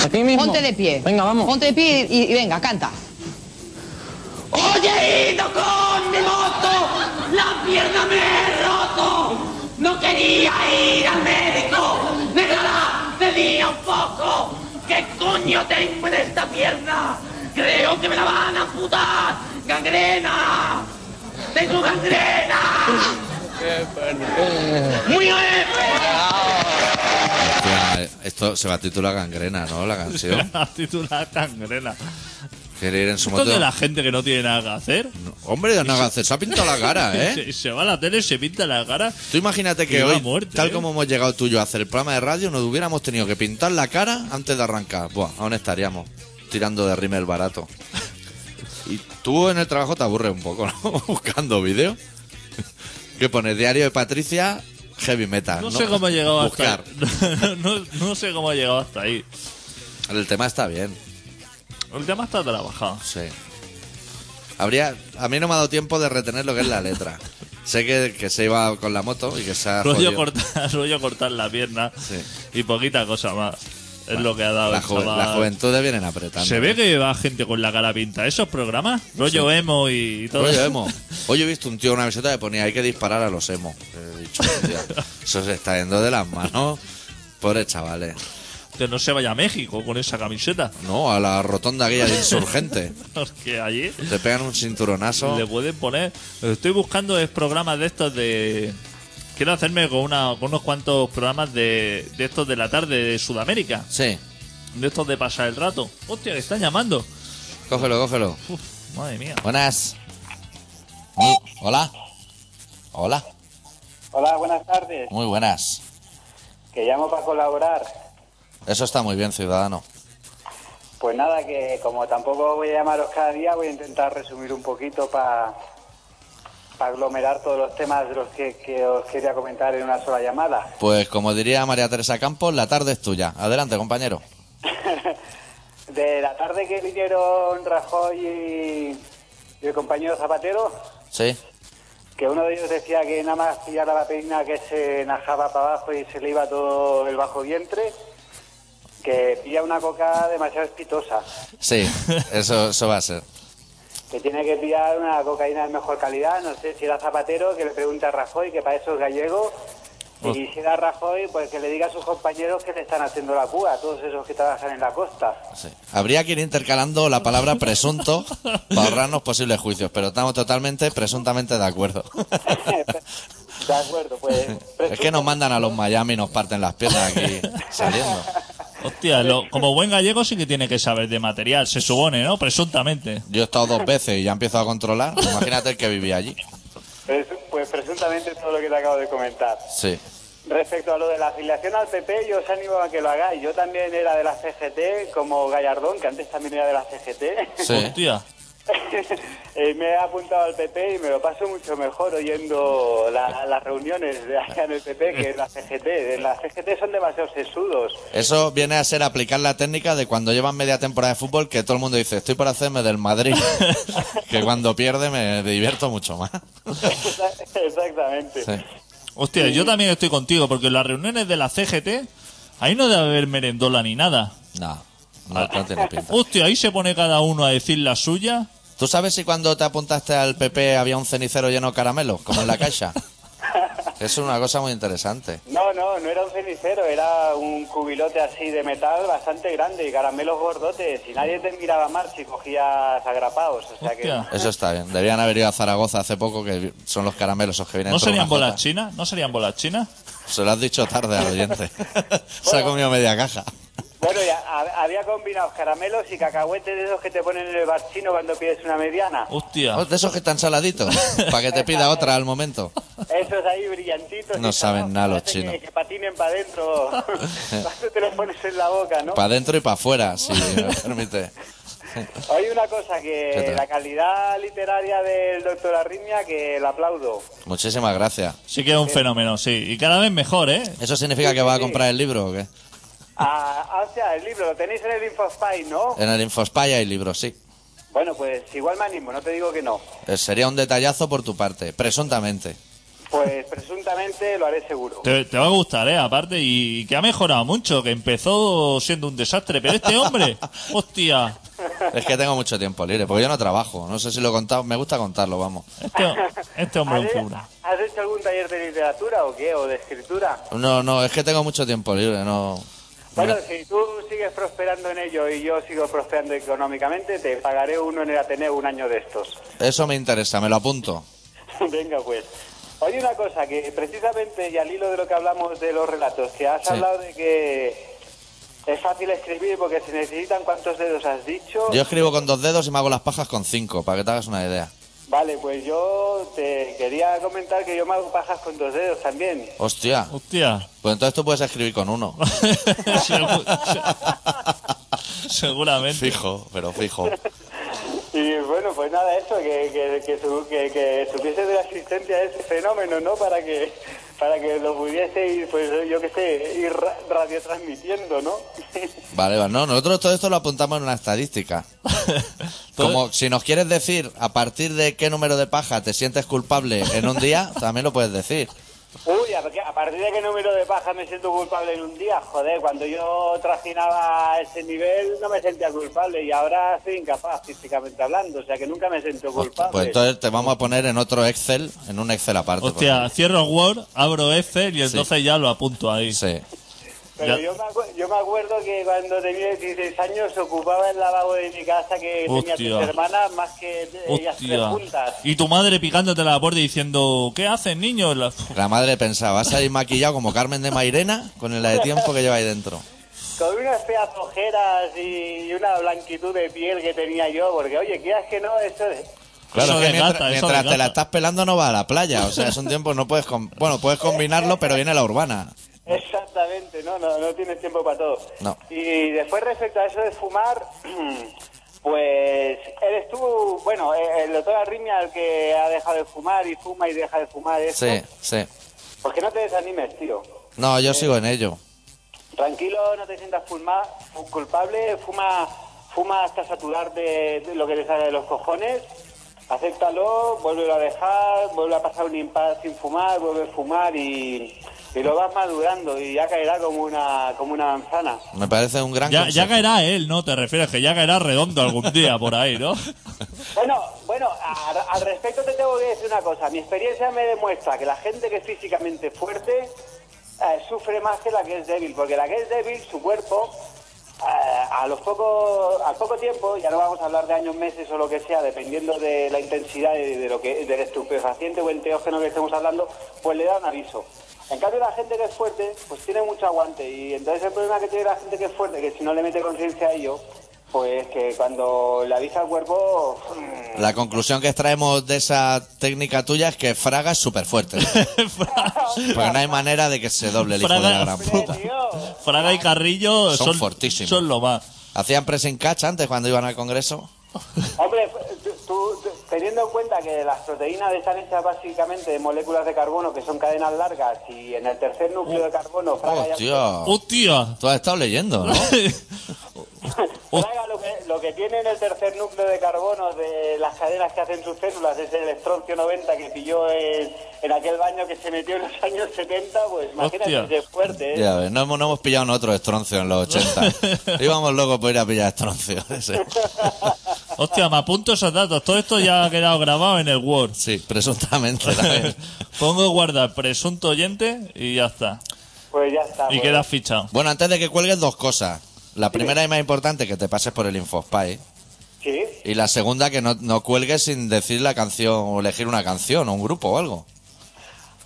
aquí mismo. Ponte de pie. Venga, vamos. Ponte de pie y, y venga, canta. Hoy he ido con mi moto, la pierna me he roto. No quería ir al médico, me la tenía un poco. ¿Qué coño tengo en esta pierna? Creo que me la van a amputar. ¡Gangrena! ¡Tengo gangrena! ¡Muy bien! Hostia, esto se va a titular gangrena, ¿no? La canción. La titular gangrena. Quiere ir en su moto. de la gente que no tiene nada que hacer. Hombre, no hagas eso. Se ha pintado la cara, ¿eh? Se, se va a la tele, se pinta la cara. Tú imagínate que va hoy, a muerte, tal ¿eh? como hemos llegado tú y yo a hacer el programa de radio, nos hubiéramos tenido que pintar la cara antes de arrancar. Buah, aún estaríamos tirando de rímel barato. Y tú en el trabajo te aburres un poco, ¿no? Buscando vídeos. ¿Qué pones? Diario de Patricia, heavy metal. No, sé cómo he llegado hasta Buscar. no, no sé cómo he llegado hasta ahí. El tema está bien, El tema está trabajado. sí. Habría, a mí no me ha dado tiempo de retener lo que es la letra. Sé que, que se iba con la moto y que se ha Rollo jodido. cortar, rollo cortar la pierna Sí. y poquita cosa más. Es lo que ha dado La, el chaval. la juventud vienen apretando. Se ve que va gente con la cara pinta. Esos programas, rollo emo y todo. Rollo emo. Hoy he visto un tío una visita que ponía hay que disparar a los emo. He dicho, hostia, eso se está yendo de las manos. Pobres chavales. Que no se vaya a México con esa camiseta. No, a la rotonda aquella de insurgente. Porque allí Te pegan un cinturonazo. le pueden poner. Estoy buscando es programas de estos de. Quiero hacerme con, una, con unos cuantos programas de, de estos de la tarde de Sudamérica. Sí, De estos de pasar el rato. Hostia, que están llamando. cógelo, cógelo. Uf, madre mía. Buenas. Muy- hola. Hola. Hola, buenas tardes. Muy buenas. Que llamo para colaborar. Eso está muy bien, ciudadano. Pues nada, que como tampoco voy a llamaros cada día, voy a intentar resumir un poquito para aglomerar todos los temas de los que, que os quería comentar en una sola llamada. Pues como diría María Teresa Campos, la tarde es tuya. Adelante, compañero. De la tarde que vinieron Rajoy y, y el compañero Zapatero, Sí. que uno de ellos decía que nada más pillar la vaselina que se najaba para abajo y se le iba todo el bajo vientre, que pilla una coca demasiado espitosa, Sí, eso, eso va a ser. Que tiene que pillar una cocaína de mejor calidad, no sé si era Zapatero, que le pregunte a Rajoy, que para eso es gallego, y Pues- quisiera Rajoy, pues que le diga a sus compañeros que le están haciendo la púa, a todos esos que trabajan en la costa. Sí. Habría que ir intercalando la palabra presunto para ahorrarnos posibles juicios, pero estamos totalmente, presuntamente de acuerdo. De acuerdo, pues... Es que nos mandan a los Miami y nos parten las piernas aquí saliendo. Hostia, lo- como buen gallego sí que tiene que saber de material, se supone, ¿no? Presuntamente. Yo he estado dos veces y ya empiezo a controlar. Imagínate el que vivía allí. Pues, pues presuntamente todo lo que te acabo de comentar. Sí. Respecto a lo de la afiliación al PP, yo os animo a que lo hagáis. Yo también era de la CGT, como Gallardón, que antes también era de la CGT. Sí. Hostia. Eh, me he apuntado al PP y me lo paso mucho mejor oyendo la- las reuniones de allá en el PP que en la CGT. En la CGT son demasiado sesudos. Eso viene a ser aplicar la técnica de cuando llevan media temporada de fútbol que todo el mundo dice, estoy por hacerme del Madrid. que cuando pierde me divierto mucho más. Exactamente. Sí. Hostia, yo también estoy contigo, porque en las reuniones de la CGT, ahí no debe haber merendola ni nada. No. No, no tiene pinta. Hostia, ahí se pone cada uno a decir la suya. ¿Tú sabes si cuando te apuntaste al PP había un cenicero lleno de caramelos, como en la caixa? Es una cosa muy interesante. No, no, no era un cenicero, era un cubilote así de metal bastante grande y caramelos gordotes. Y nadie te miraba mal si cogías agrapados. O sea que. Eso está bien. Deberían haber ido a Zaragoza hace poco, que son los caramelos esos que vienen ¿No serían bolas chinas? ¿No serían bolas chinas? Se lo has dicho tarde al oyente. Se ha comido media caja. Bueno, ya ha- había combinados caramelos y cacahuetes de esos que te ponen en el bar chino cuando pides una mediana. Hostia. Oh, De esos que están saladitos, para que te pida otra al momento. Esos ahí brillantitos. No y saben nada los parece chinos. Que, que patinen para adentro. cuando te los pones en la boca, ¿no? Para adentro y para afuera, si me permite. Hay una cosa ¿Qué que tal? la calidad literaria del doctor Arritmia que la aplaudo. Muchísimas gracias. Sí que es un fenómeno, sí. Y cada vez mejor, ¿eh? ¿Eso significa que vas a comprar el libro o qué? Ah, ah, o sea, el libro lo tenéis en el Infospy, ¿no? En el Infospy hay libros, sí. Bueno, pues igual me animo, no te digo que no. Eh, Sería un detallazo por tu parte, presuntamente. Pues presuntamente lo haré seguro. Te, te va a gustar, ¿eh? Aparte, y que ha mejorado mucho, que empezó siendo un desastre. Pero este hombre, hostia, Es que tengo mucho tiempo libre, porque yo no trabajo. No sé si lo he contado, me gusta contarlo, vamos. este, este hombre es un ¿Has, figura. has hecho algún taller de literatura o qué? ¿O de escritura? No, no, es que tengo mucho tiempo libre, no. Bueno, si tú sigues prosperando en ello y yo sigo prosperando económicamente, te pagaré uno en el Ateneo un año de estos. Eso me interesa, me lo apunto. Venga, pues. Oye, una cosa, que precisamente, y al hilo de lo que hablamos de los relatos, que has Sí. hablado de que es fácil escribir porque se necesitan cuántos dedos has dicho. Yo escribo con dos dedos y me hago las pajas con cinco, para que te hagas una idea. Vale, pues yo te quería comentar que yo me hago pajas con dos dedos también. Hostia, Hostia. pues entonces tú puedes escribir con uno. Segu- se- Seguramente. Fijo, pero fijo. Y bueno, pues nada, eso, que, que, que, su- que, que supiese de la existencia de ese fenómeno, ¿no? Para que para que lo pudieseis, pues yo qué sé, ir ra- radiotransmitiendo, ¿no? Vale, vale, no, nosotros todo esto lo apuntamos en una estadística. Como si nos quieres decir a partir de qué número de paja te sientes culpable en un día, también lo puedes decir. Uy, ¿a, qué- a partir de qué número de paja me siento culpable en un día? Joder, cuando yo trajinaba a ese nivel no me sentía culpable y ahora soy incapaz físicamente hablando, o sea que nunca me siento culpable. Pues entonces te vamos a poner en otro Excel, en un Excel aparte. Hostia, cierro Word, abro Excel y entonces ya lo apunto ahí. Sí. Pero Ya. yo me, yo me acuerdo que cuando tenía 16 años ocupaba el lavabo de mi casa que tenía Hostia. tres hermanas más que ellas tres juntas. Y tu madre picándote a la puerta y diciendo, ¿qué haces, niño? La- La madre pensaba, vas a ir maquillado como Carmen de Mairena con la de tiempo que lleva ahí dentro. Con unas feas ojeras y una blanquitud de piel que tenía yo, porque oye, quieras que no, eso es... Claro, que mientras, gata, eso mientras te la estás pelando no va a la playa. O sea, es un tiempo, no puedes... bueno, puedes combinarlo, pero viene la urbana. Exactamente, no, no, no tienes tiempo para todo. No. Y después respecto a eso de fumar, pues eres tú, bueno, eh, el doctor Arrimia el que ha dejado de fumar y fuma y deja de fumar esto. Sí, sí. Pues que no te desanimes, tío. No, yo sigo en ello. Tranquilo, no te sientas fulma- culpable, fuma, fuma hasta saturar de, de lo que te sale de los cojones, acéptalo, vuelve a dejar, vuelve a pasar un impasse sin fumar, vuelve a fumar y, y lo vas madurando y ya caerá como una, como una manzana. Me parece un gran Ya, caerá él, ¿no? Te refieres que ya caerá redondo algún día por ahí, ¿no? Bueno, bueno, a- al respecto te tengo que decir una cosa. Mi experiencia me demuestra que la gente que es físicamente fuerte eh, sufre más que la que es débil, porque la que es débil, su cuerpo, eh, a los poco, al poco tiempo, ya no vamos a hablar de años, meses o lo que sea, dependiendo de la intensidad de, de lo que, del estupefaciente o enteógeno que estemos hablando, pues le da un aviso. En cambio, la gente que es fuerte, pues tiene mucho aguante. Y entonces el problema que tiene la gente que es fuerte, que si no le mete conciencia a ello, pues que cuando le avisa al cuerpo, mm, La conclusión que extraemos de esa técnica tuya es que Fraga es súper fuerte. Porque no hay manera de que se doble el hijo de la gran puta. tío. Fraga y Carrillo Son son, fortísimos. son lo más. Hacían pressing catch antes cuando iban al congreso. Hombre, tú, teniendo en cuenta que las proteínas están hechas básicamente de moléculas de carbono que son cadenas largas y en el tercer núcleo de carbono Fraga, ya- Hostia. ¡Hostia! Tú has estado leyendo, ¿no? Fraga lo, que, lo que tiene en el tercer núcleo de carbono de las cadenas que hacen sus células es el estroncio 90 que pilló en, en aquel baño que se metió en los años 70, pues imagínate Hostia. si es fuerte, ¿eh? Ya ves, no hemos, no hemos pillado nosotros estroncio en los 80. Íbamos locos por ir a pillar estroncio. ese. Hostia, me apunto esos datos. Todo esto ya ha quedado grabado en el Word. Sí, presuntamente también. Pongo guardar presunto oyente y ya está. Pues ya está. Y pues. queda fichado. Bueno, antes de que cuelgues, dos cosas. La primera y más importante, que te pases por el Infospy. Sí, Y la segunda, que no, no cuelgues sin decir la canción o elegir una canción o un grupo o algo.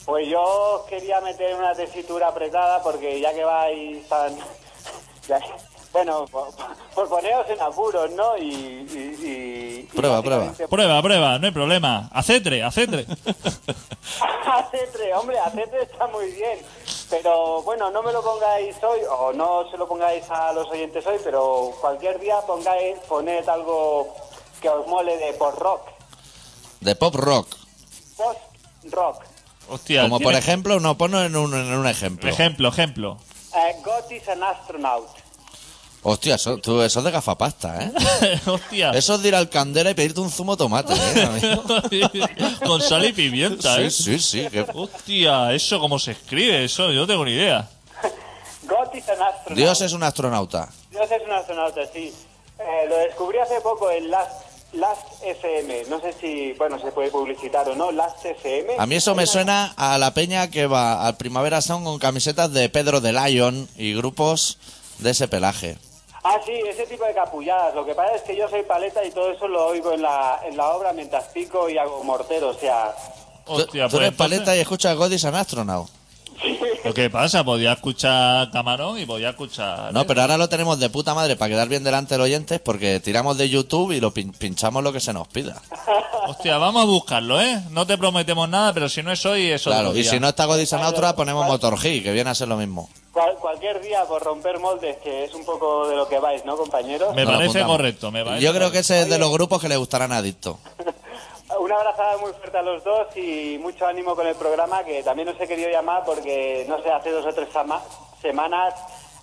pues yo quería meter una tesitura apretada porque ya que vais tan... ya bueno, por, por poneros en apuros, ¿no? Y... y- y- y Prueba, básicamente- Prueba, prueba, no hay problema. Acetre, acetre. Acetre, hombre, Acetre está muy bien. Pero bueno, no me lo pongáis hoy, o no se lo pongáis a los oyentes hoy, pero cualquier día pongáis, poned algo que os mole de post-rock. De pop rock. Post-rock. Hostia, Como por ejemplo, no ponlo en un, en un ejemplo. Ejemplo, ejemplo. Eh, God is an astronaut. Hostia, eso, tú, eso es de gafapasta, ¿eh? Hostia. Eso es de ir al candela y pedirte un zumo tomate, ¿eh, amigo? Con sal y pimienta, Sí, ¿eh? sí, sí. que- Hostia, eso cómo se escribe, eso yo no tengo ni idea. God is an astronaut. Dios es un astronauta. Dios es un astronauta, sí. Eh, lo descubrí hace poco en Last, Last FM. No sé si, bueno, se puede publicitar o no. Last FM. A mí eso me suena a la peña que va al Primavera Sound con camisetas de Pedro de Lion y grupos de ese pelaje. Ah, sí, ese tipo de capulladas. Lo que pasa es que yo soy paleta y todo eso lo oigo en la, en la obra mientras pico y hago mortero. O sea, Hostia, tú pues eres entonces- paleta y escuchas God is an Astronaut. ¿Lo que pasa? Podía escuchar Camarón y podía escuchar... No, pero ahora lo tenemos de puta madre para quedar bien delante del oyente porque tiramos de YouTube y lo pin- pinchamos lo que se nos pida. Hostia, vamos a buscarlo, ¿eh? No te prometemos nada, pero si no es hoy, es otro Claro, y día. si no está God is an Astronaut, ponemos Motor G, que viene a ser lo mismo. cual- cualquier día por romper moldes, que es un poco de lo que vais, ¿no, compañeros? Me lo parece apuntamos. correcto, me parece Yo creo que ese es de los grupos que le gustarán a Adicto. Una abrazada muy fuerte a los dos y mucho ánimo con el programa, que también os he querido llamar porque, no sé, hace dos o tres semanas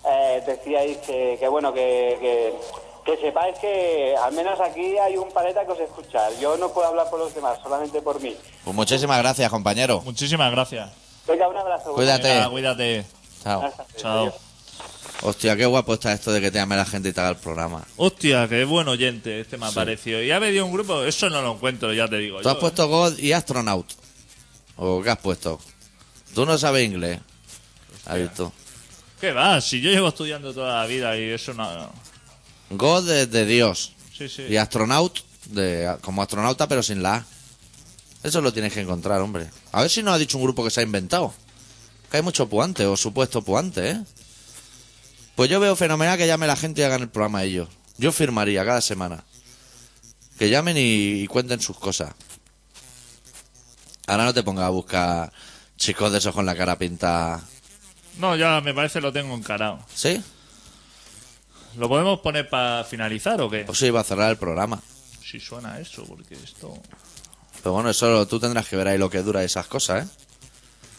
eh, decíais que, que, bueno, que, que, que sepáis que al menos aquí hay un paleta que os escucha. Yo no puedo hablar por los demás, solamente por mí. Pues muchísimas gracias, compañero. Muchísimas gracias. Venga, un abrazo. Cuídate. Venga, cuídate. Chao. Chao. Hostia, qué guapo está esto de que te llame la gente y te haga el programa. Hostia, qué buen oyente este me ha parecido. Y ha pedido un grupo, eso no lo encuentro, ya te digo. ¿Tú yo, has puesto God y Astronaut? ¿O qué has puesto? ¿Tú no sabes inglés? ¿Has visto? ¿Qué va? Si yo llevo estudiando toda la vida y eso no... no. God de, de Dios. Sí, sí. Y Astronaut de, como astronauta pero sin la A. Eso lo tienes que encontrar, hombre. A ver si nos ha dicho un grupo que se ha inventado. Que hay mucho puante o supuesto puante, ¿eh? Pues yo veo fenomenal que llame la gente y hagan el programa ellos. Yo firmaría cada semana. Que llamen y, y cuenten sus cosas. Ahora no te pongas a buscar chicos de esos con la cara pintada. No, ya me parece lo tengo encarado. ¿Sí? ¿Lo podemos poner para finalizar o qué? Pues sí, iba a cerrar el programa. Si suena eso, porque esto... Pero bueno, eso tú tendrás que ver ahí lo que dura esas cosas, ¿eh?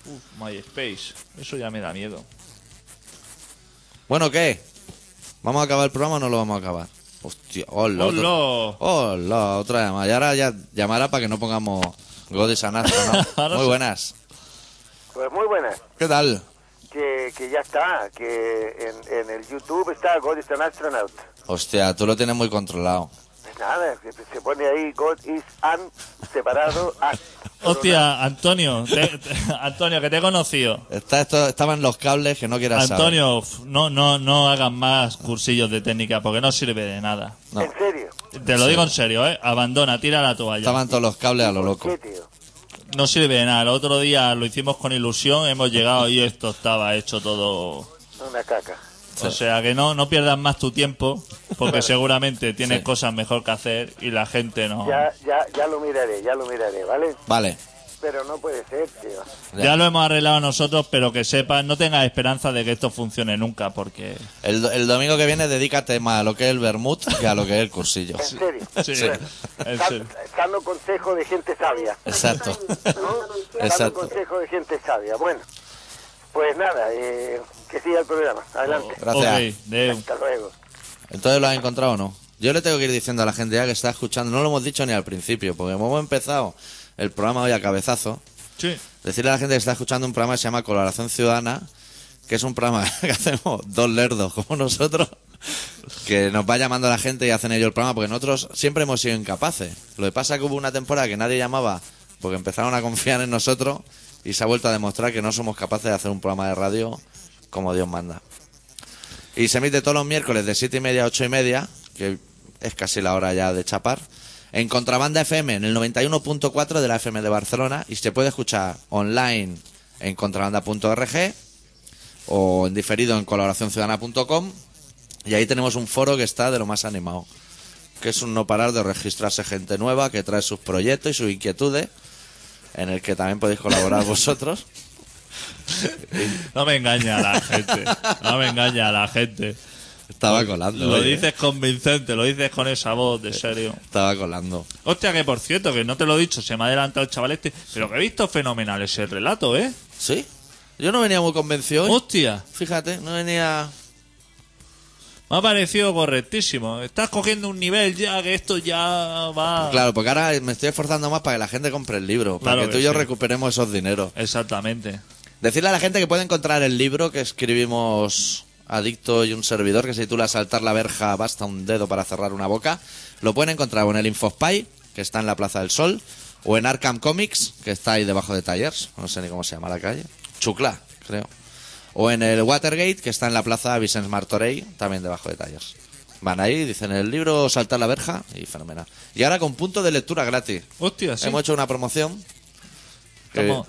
Uf, MySpace. Eso ya me da miedo. Bueno, ¿qué? ¿Vamos a acabar el programa o no lo vamos a acabar? Hostia, hola. ¡Hola! otro- Hola, otra llamada. Y ahora ya llamará para que no pongamos God is an Astronaut. Ahora Muy sí. buenas. Pues muy buenas. ¿Qué tal? Que, que ya está, que en, en el YouTube está God is an astronaut. Hostia, tú lo tienes muy controlado. Nada, que se pone ahí God is an separado as- Hostia, Antonio, te- te- Antonio, que te he conocido. Está esto, estaban los cables que no quieras saber. Antonio, f- no, no, no hagan más cursillos de técnica porque no sirve de nada. No. En serio. Te lo digo en serio, ¿eh? Abandona, tira la toalla. Estaban todos los cables a lo loco. ¿Qué, tío? No sirve de nada. El otro día lo hicimos con ilusión, hemos llegado y esto estaba hecho todo. Una caca. O sea que no, no pierdas más tu tiempo porque seguramente tienes cosas mejor que hacer y la gente no. Ya, ya, ya lo miraré, ya lo miraré, ¿vale? Vale. Pero no puede ser, tío. Ya lo hemos arreglado nosotros, pero que sepas, no tengas esperanza de que esto funcione nunca porque. El, el domingo que viene dedícate más a lo que es el vermut que a lo que es el cursillo. En serio. Sí, Sí. en serio. Sano consejo de gente sabia. Exacto. ¿no? Exacto. consejo de gente sabia. Bueno, pues nada, eh, que siga el programa. Adelante. Gracias. Ok, Deu. Hasta luego. Entonces lo has encontrado o no? Yo le tengo que ir diciendo a la gente ya que está escuchando, no lo hemos dicho ni al principio, porque hemos empezado el programa hoy a cabezazo. Sí. Decirle a la gente que está escuchando un programa que se llama Colaboración Ciudadana, que es un programa que hacemos dos lerdos como nosotros, que nos va llamando la gente y hacen ellos el programa, porque nosotros siempre hemos sido incapaces. Lo que pasa es que hubo una temporada que nadie llamaba porque empezaron a confiar en nosotros y se ha vuelto a demostrar que no somos capaces de hacer un programa de radio como Dios manda. Y se emite todos los miércoles de siete y media a ocho y media, que es casi la hora ya de chapar, en Contrabanda FM, en el 91.4 de la FM de Barcelona, y se puede escuchar online en contrabanda.org o en diferido en colaboracionciudadana.com, y ahí tenemos un foro que está de lo más animado, que es un no parar de registrarse gente nueva que trae sus proyectos y sus inquietudes, en el que también podéis colaborar vosotros. No me engaña a la gente. No me engaña a la gente. Estaba colando. Lo oye. dices convincente, lo dices con esa voz, de serio. Estaba colando. Hostia, que por cierto, que no te lo he dicho, se me ha adelantado el chaval este, pero que he visto fenomenal ese relato, ¿eh? ¿Sí? Yo no venía muy convencido hoy. Hostia, Fíjate, no venía... me ha parecido correctísimo. Estás cogiendo un nivel ya que esto ya va. Claro, porque ahora me estoy esforzando más para que la gente compre el libro, para Claro que tú que y yo sí. recuperemos esos dineros. Exactamente. Decirle a la gente que puede encontrar el libro que escribimos Adicto y un servidor, que se titula Saltar la verja, basta un dedo para cerrar una boca. Lo pueden encontrar o en el Infospy, que está en la Plaza del Sol, o en Arkham Comics, que está ahí debajo de Tallers, no sé ni cómo se llama la calle. Chucla, creo. O en el Watergate, que está en la Plaza Vicens Martorell, también debajo de Tallers. Van ahí, dicen el libro Saltar la verja y fenomenal. Y ahora con punto de lectura gratis. Hostia, sí. Hemos hecho una promoción. que- ¿Cómo,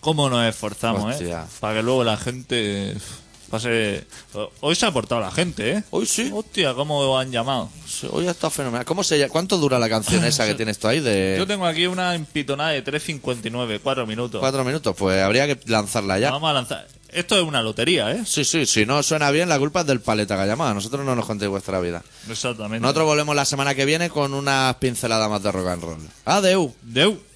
cómo nos esforzamos, Hostia. eh? Para que luego la gente pase. Hoy se ha portado la gente, ¿eh? Hoy sí. Hostia, ¿cómo han llamado? Hoy ha estado fenomenal. ¿Cómo se? ¿Cuánto dura la canción esa que tienes tú ahí de Yo tengo aquí una empitonada de 3.59, 4 minutos. cuatro minutos? Pues habría que lanzarla ya. Vamos a lanzar. Esto es una lotería, ¿eh? Sí, sí, si no suena bien, la culpa es del paleta que ha llamado. Nosotros no nos contéis vuestra vida. Exactamente. Nosotros volvemos la semana que viene con unas pinceladas más de rock and roll. Adeu. Deu.